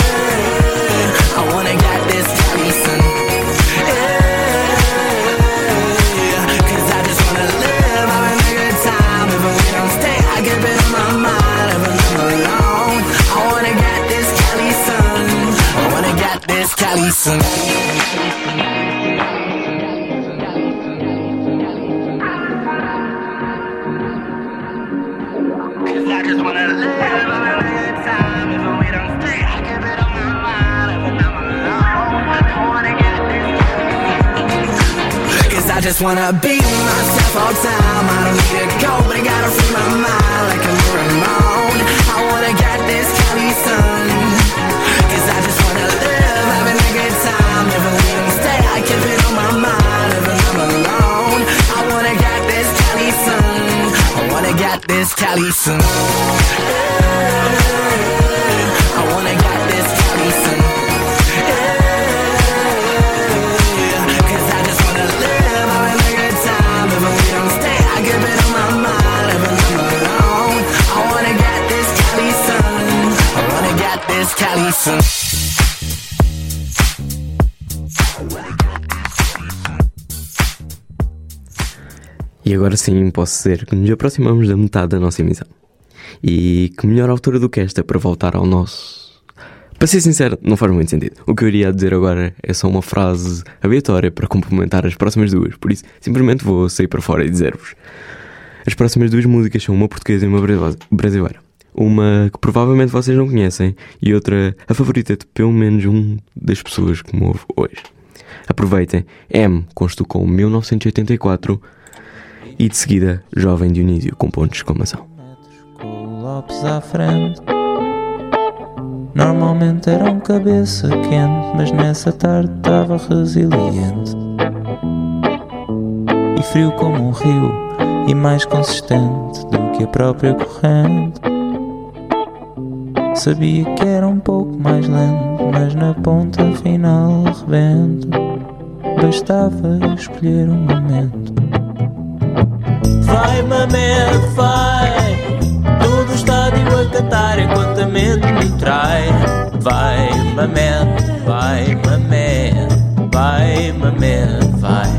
Cause I just wanna be myself all time. I don't need to go, but I gotta free my mind like a Ramon. Cali. I wanna get this. Cause I just wanna live, time. Don't stay, I it on my mind. My own. I wanna get this. I wanna get this E agora sim posso dizer que nos aproximamos da metade da nossa emissão. E que melhor altura do que esta para voltar ao nosso. Para ser sincero, não faz muito sentido. O que eu iria dizer agora é só uma frase aleatória para complementar as próximas duas, por isso simplesmente vou sair para fora e dizer-vos. As próximas duas músicas são uma portuguesa e uma brasile- brasileira. Uma que provavelmente vocês não conhecem e outra a favorita de pelo menos um das pessoas que me ouve hoje. Aproveitem M com Estocolmo 1984 e de seguida Jovem Dionísio com ponto de exclamação. o Lopes à frente. Normalmente era um cabeça quente, mas nessa tarde estava resiliente. E frio como um rio, e mais consistente do que a própria corrente. Sabia que era um pouco mais lento, mas na ponta final rebento. Bastava escolher um momento. Vai, mamede, vai. Todo o estádio a cantar enquanto a mente me trai. Vai, mamede, vai, mamede Vai, mamede, vai.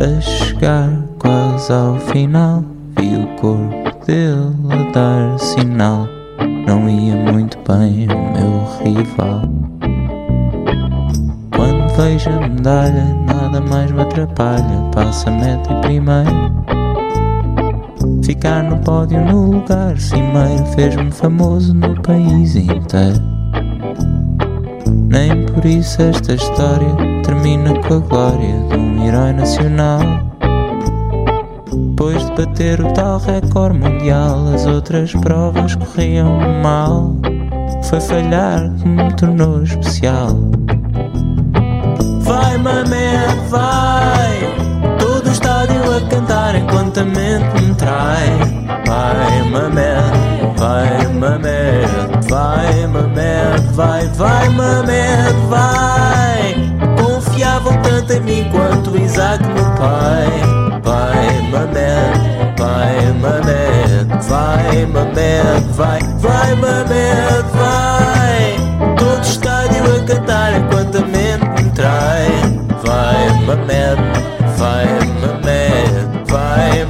A chegar quase ao final Vi o corpo dele a dar sinal. Não ia muito bem o meu rival. Quando vejo a medalha, nada mais me atrapalha. Passa meta e primeiro. Ficar no pódio no lugar cimeiro fez-me famoso no país inteiro. Nem por isso esta história termina com a glória de um herói nacional. Depois de bater o tal recorde mundial, as outras provas corriam mal. Foi falhar que me tornou especial. Vai, mamede, vai. Todo o estádio a cantar enquanto a mente me trai. Vai, mamede, vai, mamede Vai, mamede, vai, vai, mamede, vai. Confiavam tanto em mim quanto Isaac, meu pai. Vai, mamede, vai, mamede Vai, mamede, vai, vai, mamede, vai. Todo o estádio a cantar enquanto a Find my man, find my man, find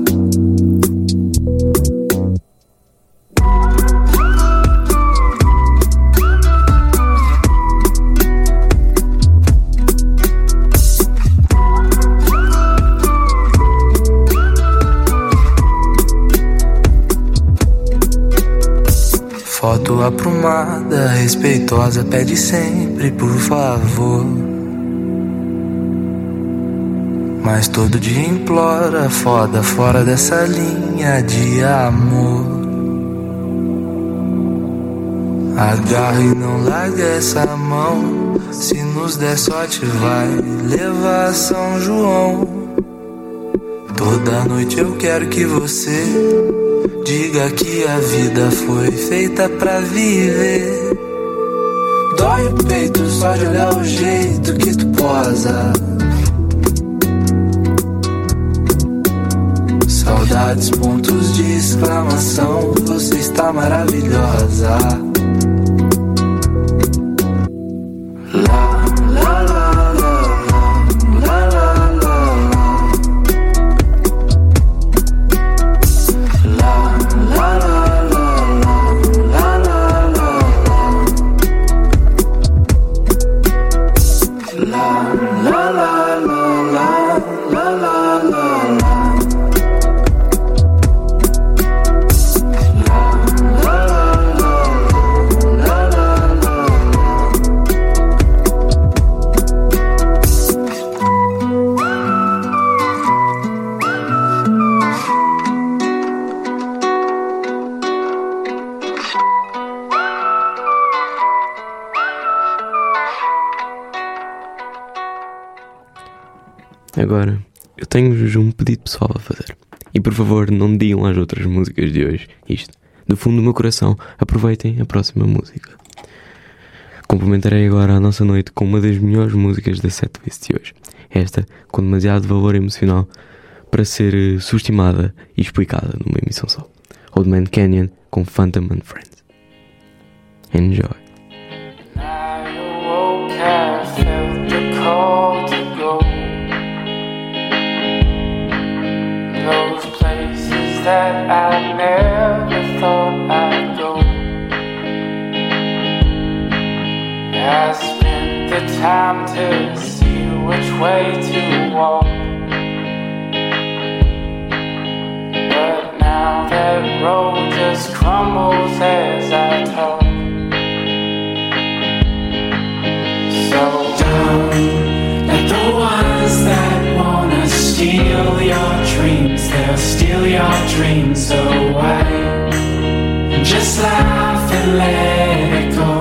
Foto aprumada, respeitosa, pede sempre por favor. Mas todo dia implora, foda fora dessa linha de amor. Agarra e não larga essa mão. Se nos der sorte, vai levar São João. Toda noite eu quero que você diga que a vida foi feita pra viver. Dói o peito só de olhar o jeito que tu posa. Saudades, pontos de exclamação. Você está maravilhosa. Favor, não digam às outras músicas de hoje isto. Do fundo do meu coração, aproveitem a próxima música. Complementarei agora a nossa noite com uma das melhores músicas da setlist de hoje. Esta com demasiado valor emocional para ser eh, subestimada e explicada numa emissão só. Old Man Canyon com Phantom and Friends. Enjoy. That I never thought I'd go. I spent the time to see which way to walk. But now that road just crumbles as I talk. So the ones that wanna steal your dreams, they'll steal your dreams away. Just laugh and let it go.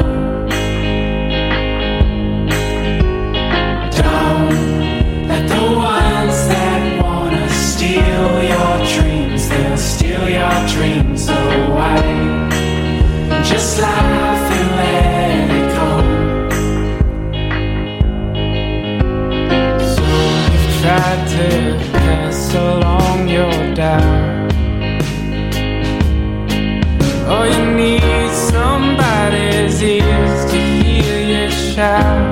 Don't let the ones that wanna steal your dreams, they'll steal your dreams away. Just laugh and let it go. So you've tried to pass along now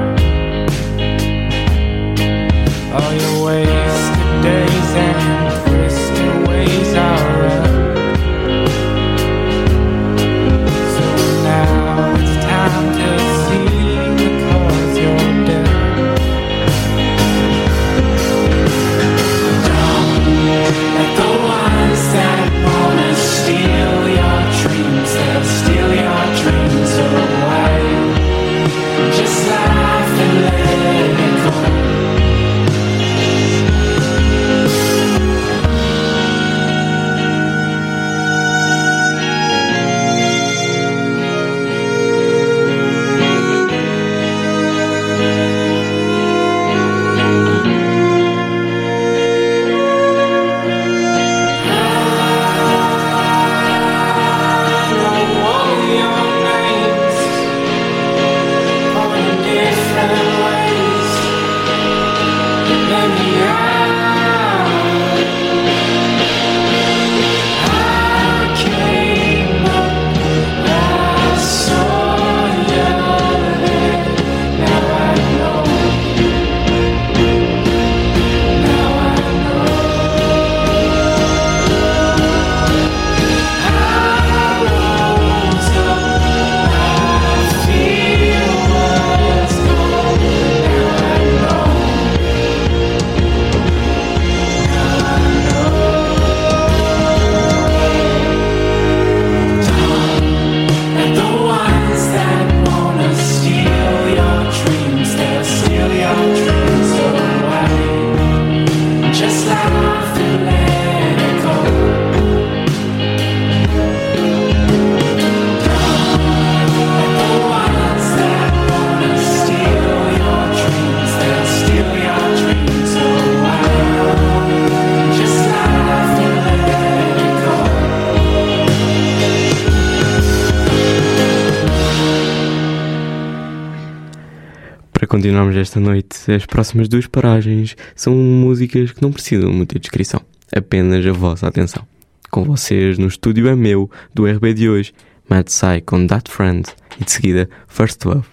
continuarmos esta noite, as próximas duas paragens são músicas que não precisam muita descrição, apenas a vossa atenção. Com vocês no estúdio é meu, do RB de hoje, Mad Psy com That Friend e de seguida First Love,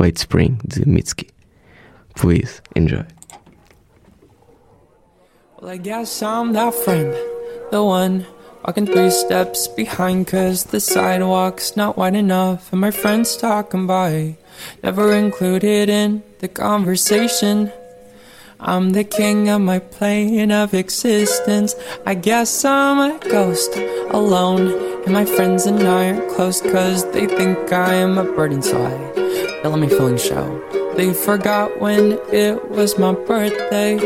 Late Spring de Mitski. Please enjoy. Well, I guess I'm that friend, the one walking three steps behind, cause the sidewalk's not wide enough, and my friends talking by, never included in the conversation. I'm the king of my plane of existence. I guess I'm a ghost alone, and my friends and I are close, cause they think I am a burden, so I they let me feeling show. They forgot when it was my birthday.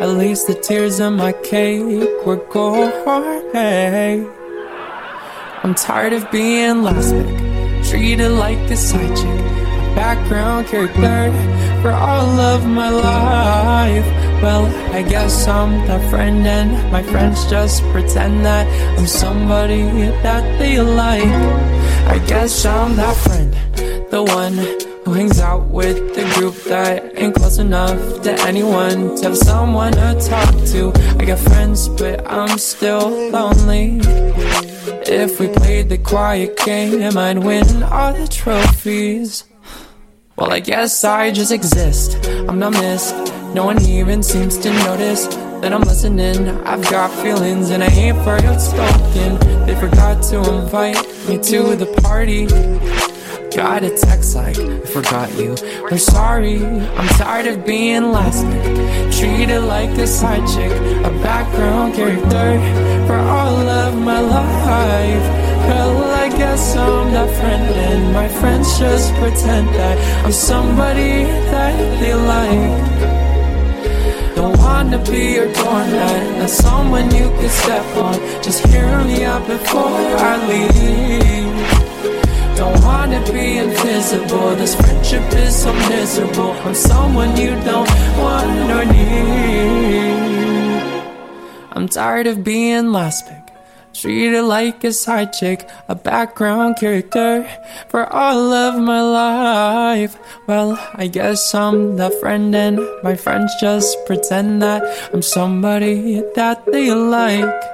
At least the tears on my cake were. Hey. I'm tired of being last pick, treated like a side chick, background character for all of my life. Well, I guess I'm that friend, and my friends just pretend that I'm somebody that they like. I guess I'm that friend, the one who hangs out with the group that ain't close enough to anyone to have someone to talk to. I got friends, but I'm still lonely. If we played the quiet game, I'd win all the trophies. Well, I guess I just exist. I'm not missed. No one even seems to notice that I'm listening. I've got feelings and I ain't for outspoken. They forgot to invite me to the party. Got a text like, I forgot you. They're sorry, I'm tired of being last pick. Treated like a side chick, a background character for all of my life. Well, I guess I'm that friend, and my friends just pretend that I'm somebody that they like. Don't wanna be your doormat, not someone you could step on. Just hear me out before I leave. Don't wanna be invisible. This friendship is so miserable. I'm someone you don't want or need. I'm tired of being last pick. Treated like a side chick, a background character for all of my life. Well, I guess I'm the friend, and my friends just pretend that I'm somebody that they like.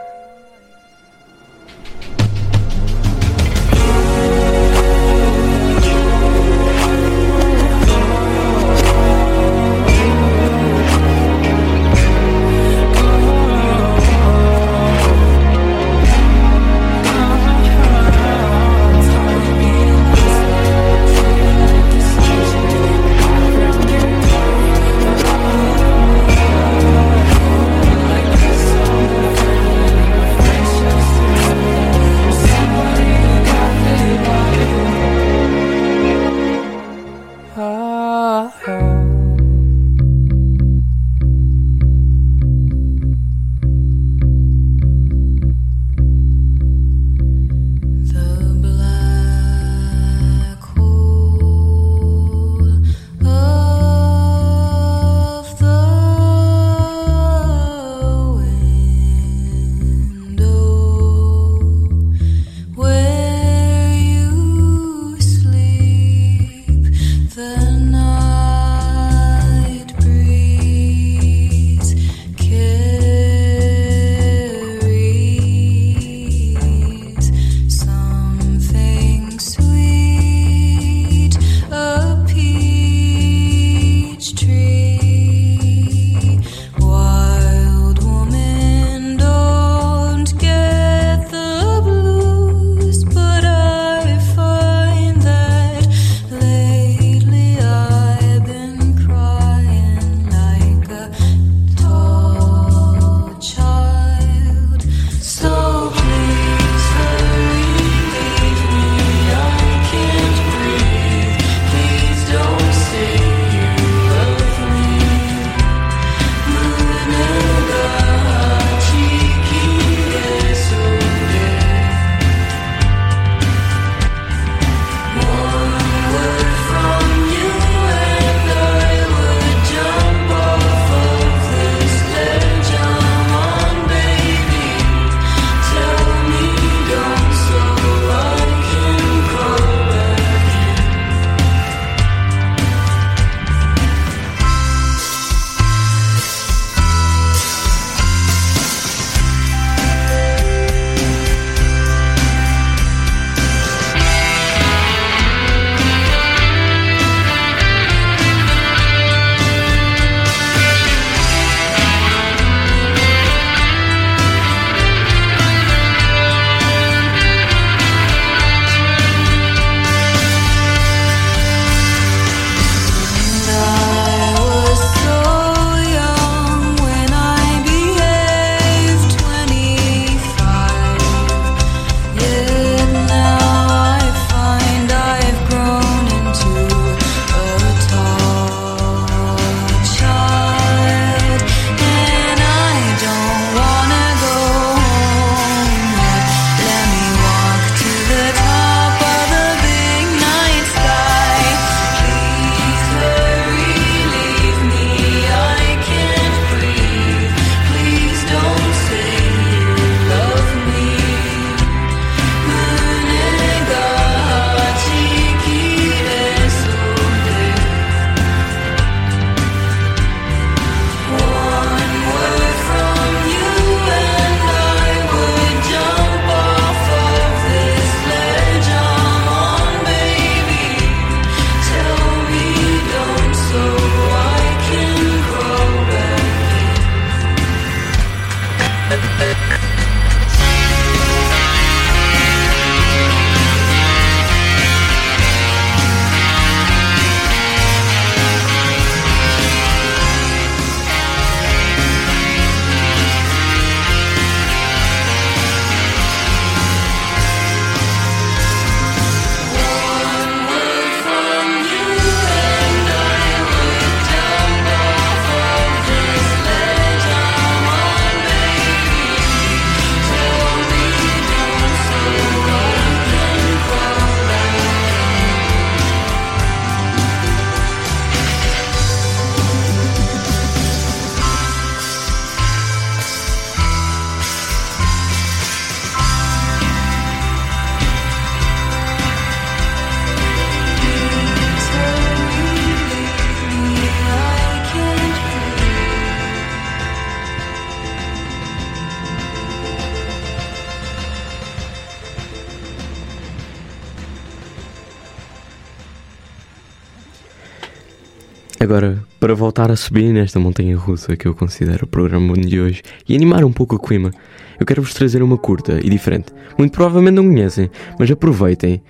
Voltar a subir nesta montanha russa que eu considero o programa de hoje e animar um pouco o clima, eu quero vos trazer uma curta e diferente. Muito provavelmente não conhecem, mas aproveitem.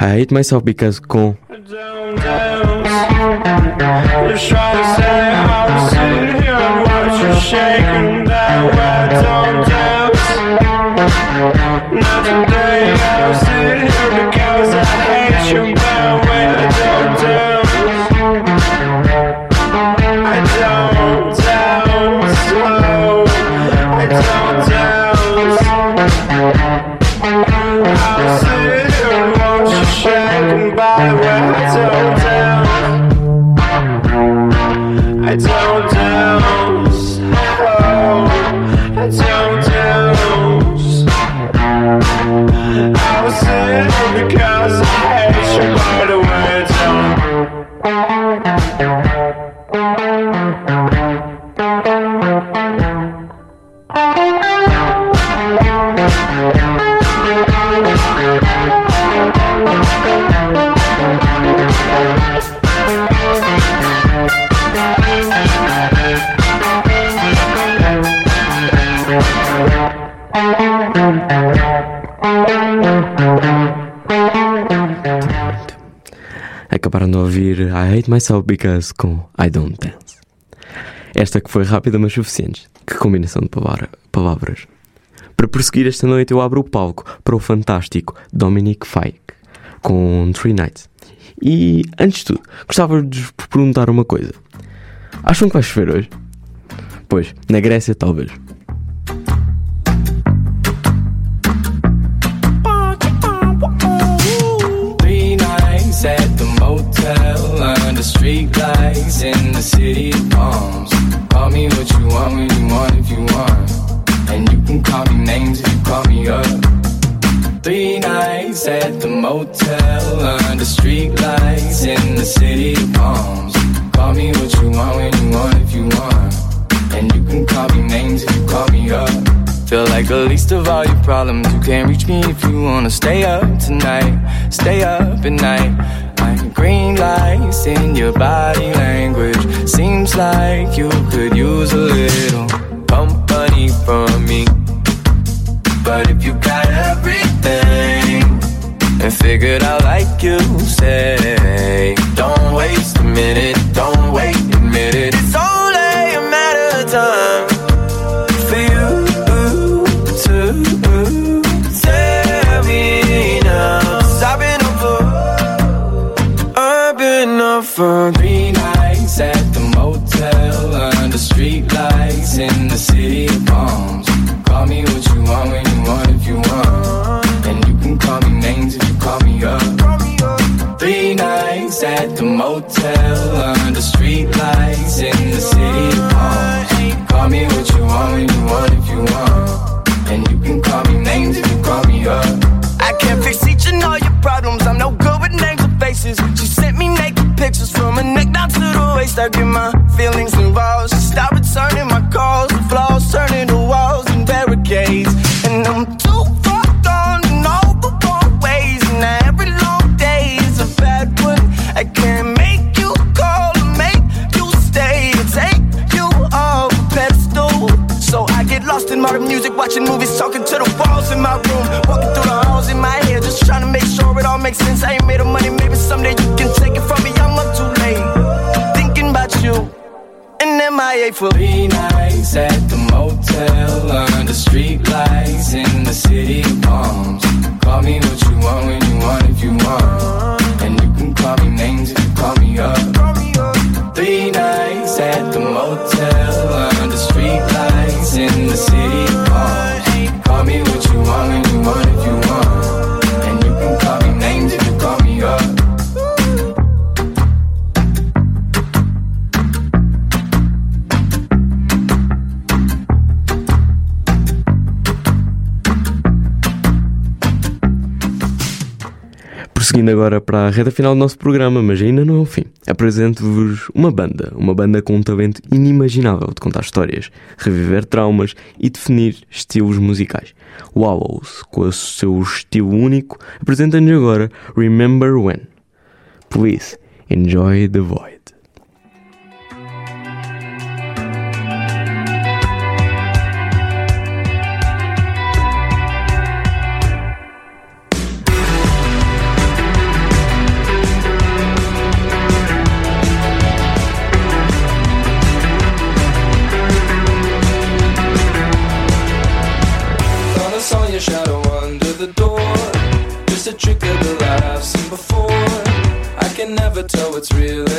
I Hate Myself Because com. Not today, here because I hate you, Acabaram de ouvir I Hate Myself Because com I Don't Dance. Esta que foi rápida mas suficiente. Que combinação de palavra- palavras. Para prosseguir esta noite eu abro o palco para o fantástico Dominic Fike com Three Nights. E antes de tudo, gostava de vos perguntar uma coisa. Acham que vai chover hoje? Pois, na Grécia talvez. Street lights in the city of palms. Call me what you want when you want if you want. And you can call me names if you call me up. Three nights at the motel under street lights in the city of palms. Call me what you want when you want if you want. And you can call me names if you call me up. Feel like the least of all your problems. You can't reach me if you wanna stay up tonight. Stay up at night. Like green lights in your body language. Seems like you could use a little company from me. But if you got everything and figured out like you say, don't waste a minute, don't wait a minute. It's only for three nights at the motel under street lights in the city of palms. Call me what you want when you want if you want, and you can call me names if you call me up. Three nights at the motel under street lights in the city of palms. Call me what you want when you want if you want. And you can call me names if you call me up. I can't fix each and all your problems. I'm no good with names or faces. She sent me naked pictures from her neck down to the waist. I get my feelings involved. She stopped returning my calls. The flaws turning to walls and barricades. And I'm too far gone in all the wrong ways. And now every long day is a bad one. I can't make you call or make you stay or take you off a pedestal. So I get lost in modern music, watching movies, talking to the walls in my room, walking through the halls in my head, just trying to make sure it all makes sense. I ain't made of money, maybe someday you can take you. And MIA for three nights at the motel under street lights in the city of palms. Call me what you want when you want if you want, and you can call me names if you call me up. Three nights at the Prosseguindo agora para a reta final do nosso programa, mas ainda não é o fim. Apresento-vos uma banda, uma banda com um talento inimaginável de contar histórias, reviver traumas e definir estilos musicais. Wallows, com o seu estilo único, apresenta-nos agora Remember When. Please, enjoy the void. What's real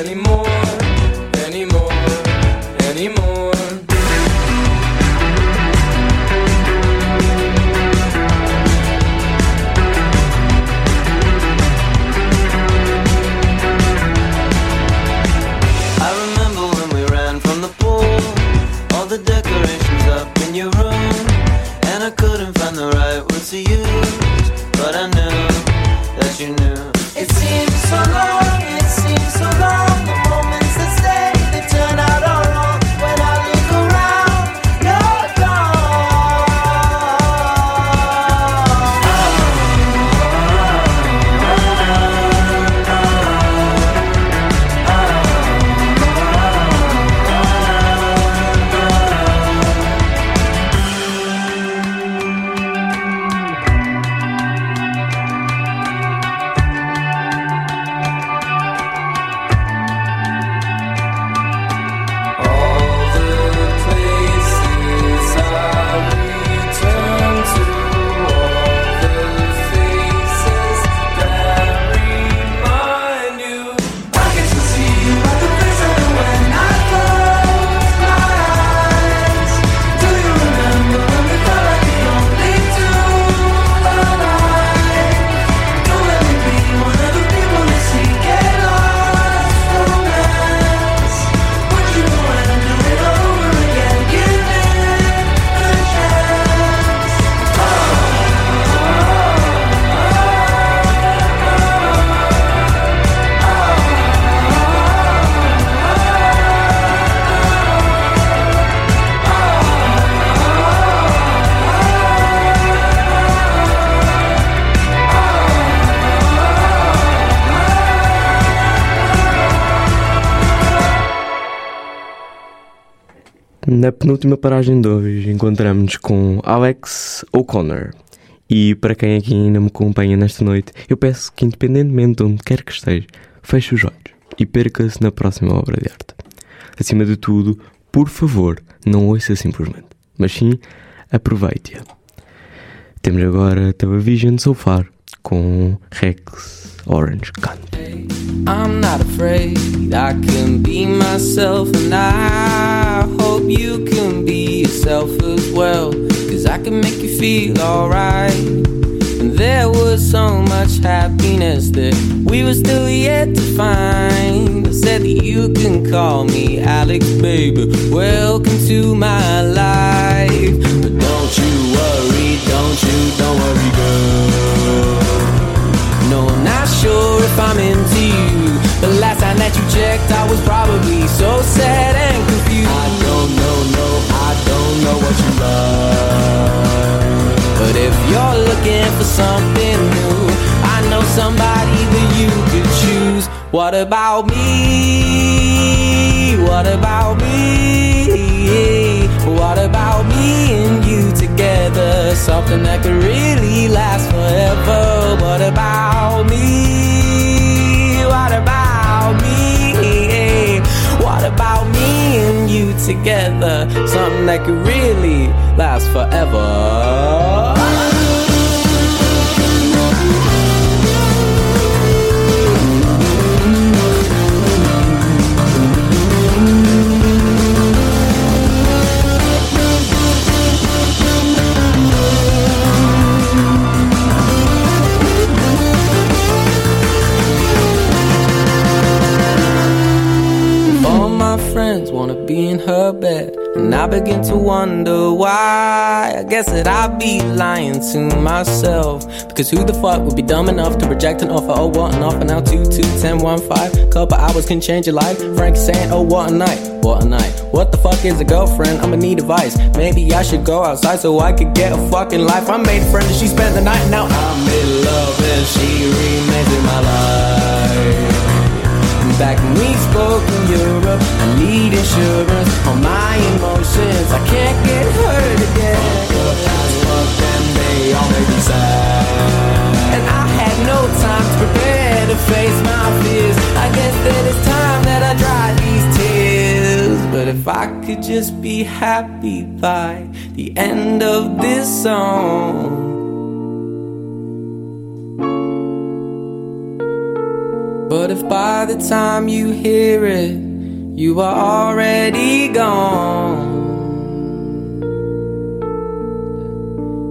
Na penúltima paragem de hoje encontramos-nos com Alex O'Connor. E para quem aqui ainda me acompanha nesta noite, eu peço que, independentemente de onde quer que esteja, feche os olhos e perca-se na próxima obra de arte. Acima de tudo, por favor, não ouça simplesmente, mas sim aproveite-a. Temos agora Television So Far com Rex Orange Gun. I'm not afraid, I can be myself, and I hope you can be yourself as well. Cause I can make you feel alright. And there was so much happiness that we were still yet to find. I said that you can call me Alex, baby. Welcome to my life. But don't you worry, don't you, don't worry, girl. No, I'm not sure if I'm into you. But last time that you checked, I was probably so sad love. But if you're looking for something new, I know somebody that you could choose. What about me? What about me? What about me and you together? Something that could really last forever. What about me? You together? Something that could really last forever. Be in her bed, and I begin to wonder why. I guess that I'd be lying to myself. Because who the fuck would be dumb enough to reject an offer? Oh, what an offer now? 2 2 10 1 5. Couple hours can change your life. Frank saying, Oh, what a night. What a night. What the fuck is a girlfriend? I'ma need advice. Maybe I should go outside so I could get a fucking life. I made a friend and she spent the night, now I'm in love and she remains in my life. Back when we spoke in Europe, I need insurance on my emotions. I can't get hurt again. That's what then they sad. And I had no time to prepare to face my fears. I guess that it's time that I dry these tears. But if I could just be happy by the end of this song. If by the time you hear it, you are already gone?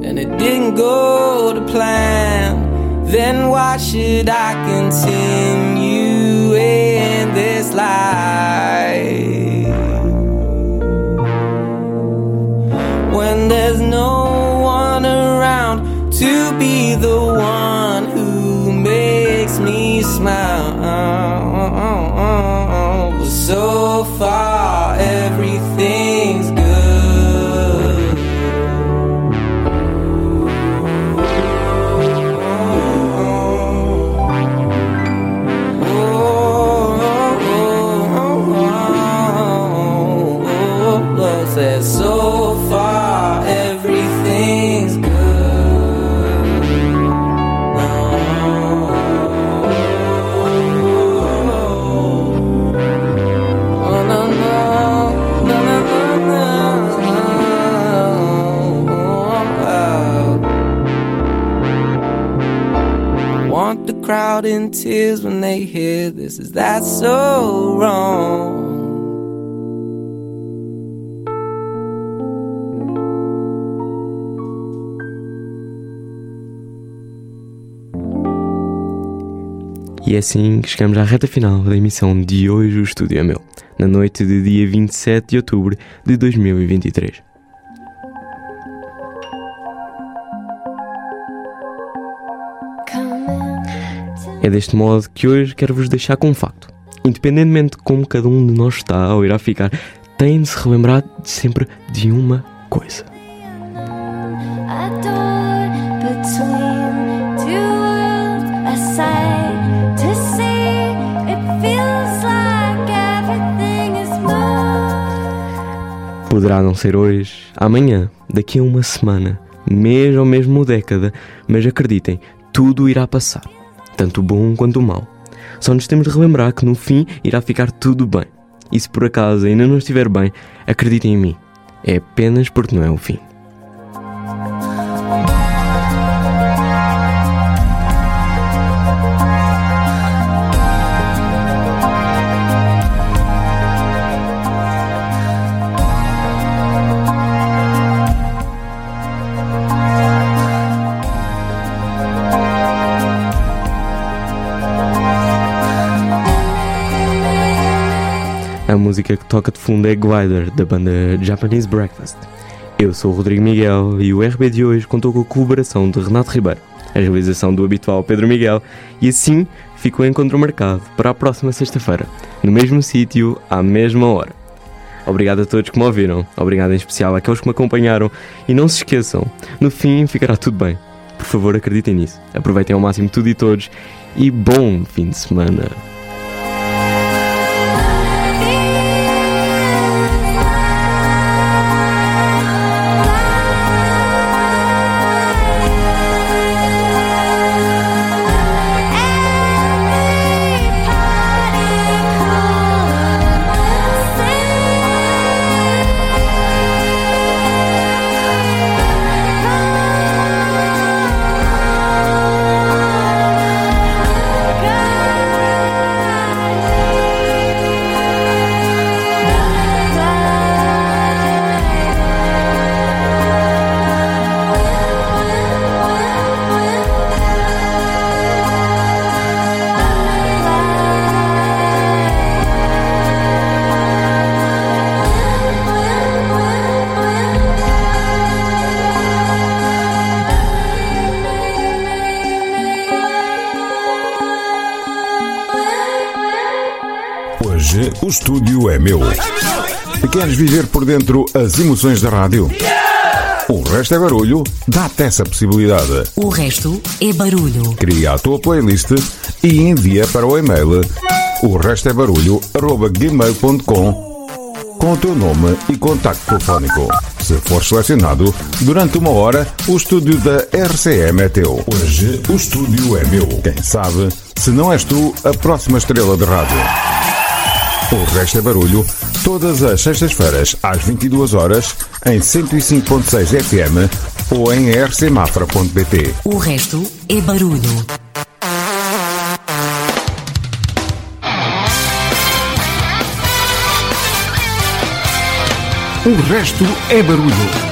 And it didn't go to plan, then why should I continue in this life? When there's no one around to be the one who makes me smile. So far, crowd in tears when they hear this. Is that so wrong? E é assim chegamos à reta final da emissão de hoje O Estúdio é Meu, na noite de dia 27 de outubro de 2023. É deste modo que hoje quero vos deixar com um facto. Independentemente de como cada um de nós está ou irá ficar, tem de se relembrar sempre de uma coisa. Poderá não ser hoje, amanhã, daqui a uma semana, mês ou mesmo década, mas acreditem, tudo irá passar, tanto o bom quanto o mau. Só nos temos de relembrar que no fim irá ficar tudo bem. E se por acaso ainda não estiver bem, acreditem em mim, é apenas porque não é o fim. Música que toca de fundo é Glider, da banda Japanese Breakfast. Eu sou o Rodrigo Miguel e o RB de hoje contou com a colaboração de Renato Ribeiro, a realização do habitual Pedro Miguel, e assim ficou o encontro marcado para a próxima sexta-feira, no mesmo sítio, à mesma hora. Obrigado a todos que me ouviram, obrigado em especial àqueles que me acompanharam e não se esqueçam, no fim ficará tudo bem. Por favor, acreditem nisso, aproveitem ao máximo tudo e todos e bom fim de semana. Meu. Queres viver por dentro as emoções da rádio? O resto é barulho, dá-te essa possibilidade. O resto é barulho. Cria a tua playlist e envia para o e-mail o resto é barulho gmail.com com o teu nome e contacto telefónico. Se for selecionado, durante uma hora, o estúdio da RCM é teu. Hoje o estúdio é meu. Quem sabe, se não és tu, a próxima estrela de rádio. O resto é barulho, todas as sextas-feiras às 22 horas em 105.6 FM ou em rcmafra.bt. O resto é barulho. O resto é barulho.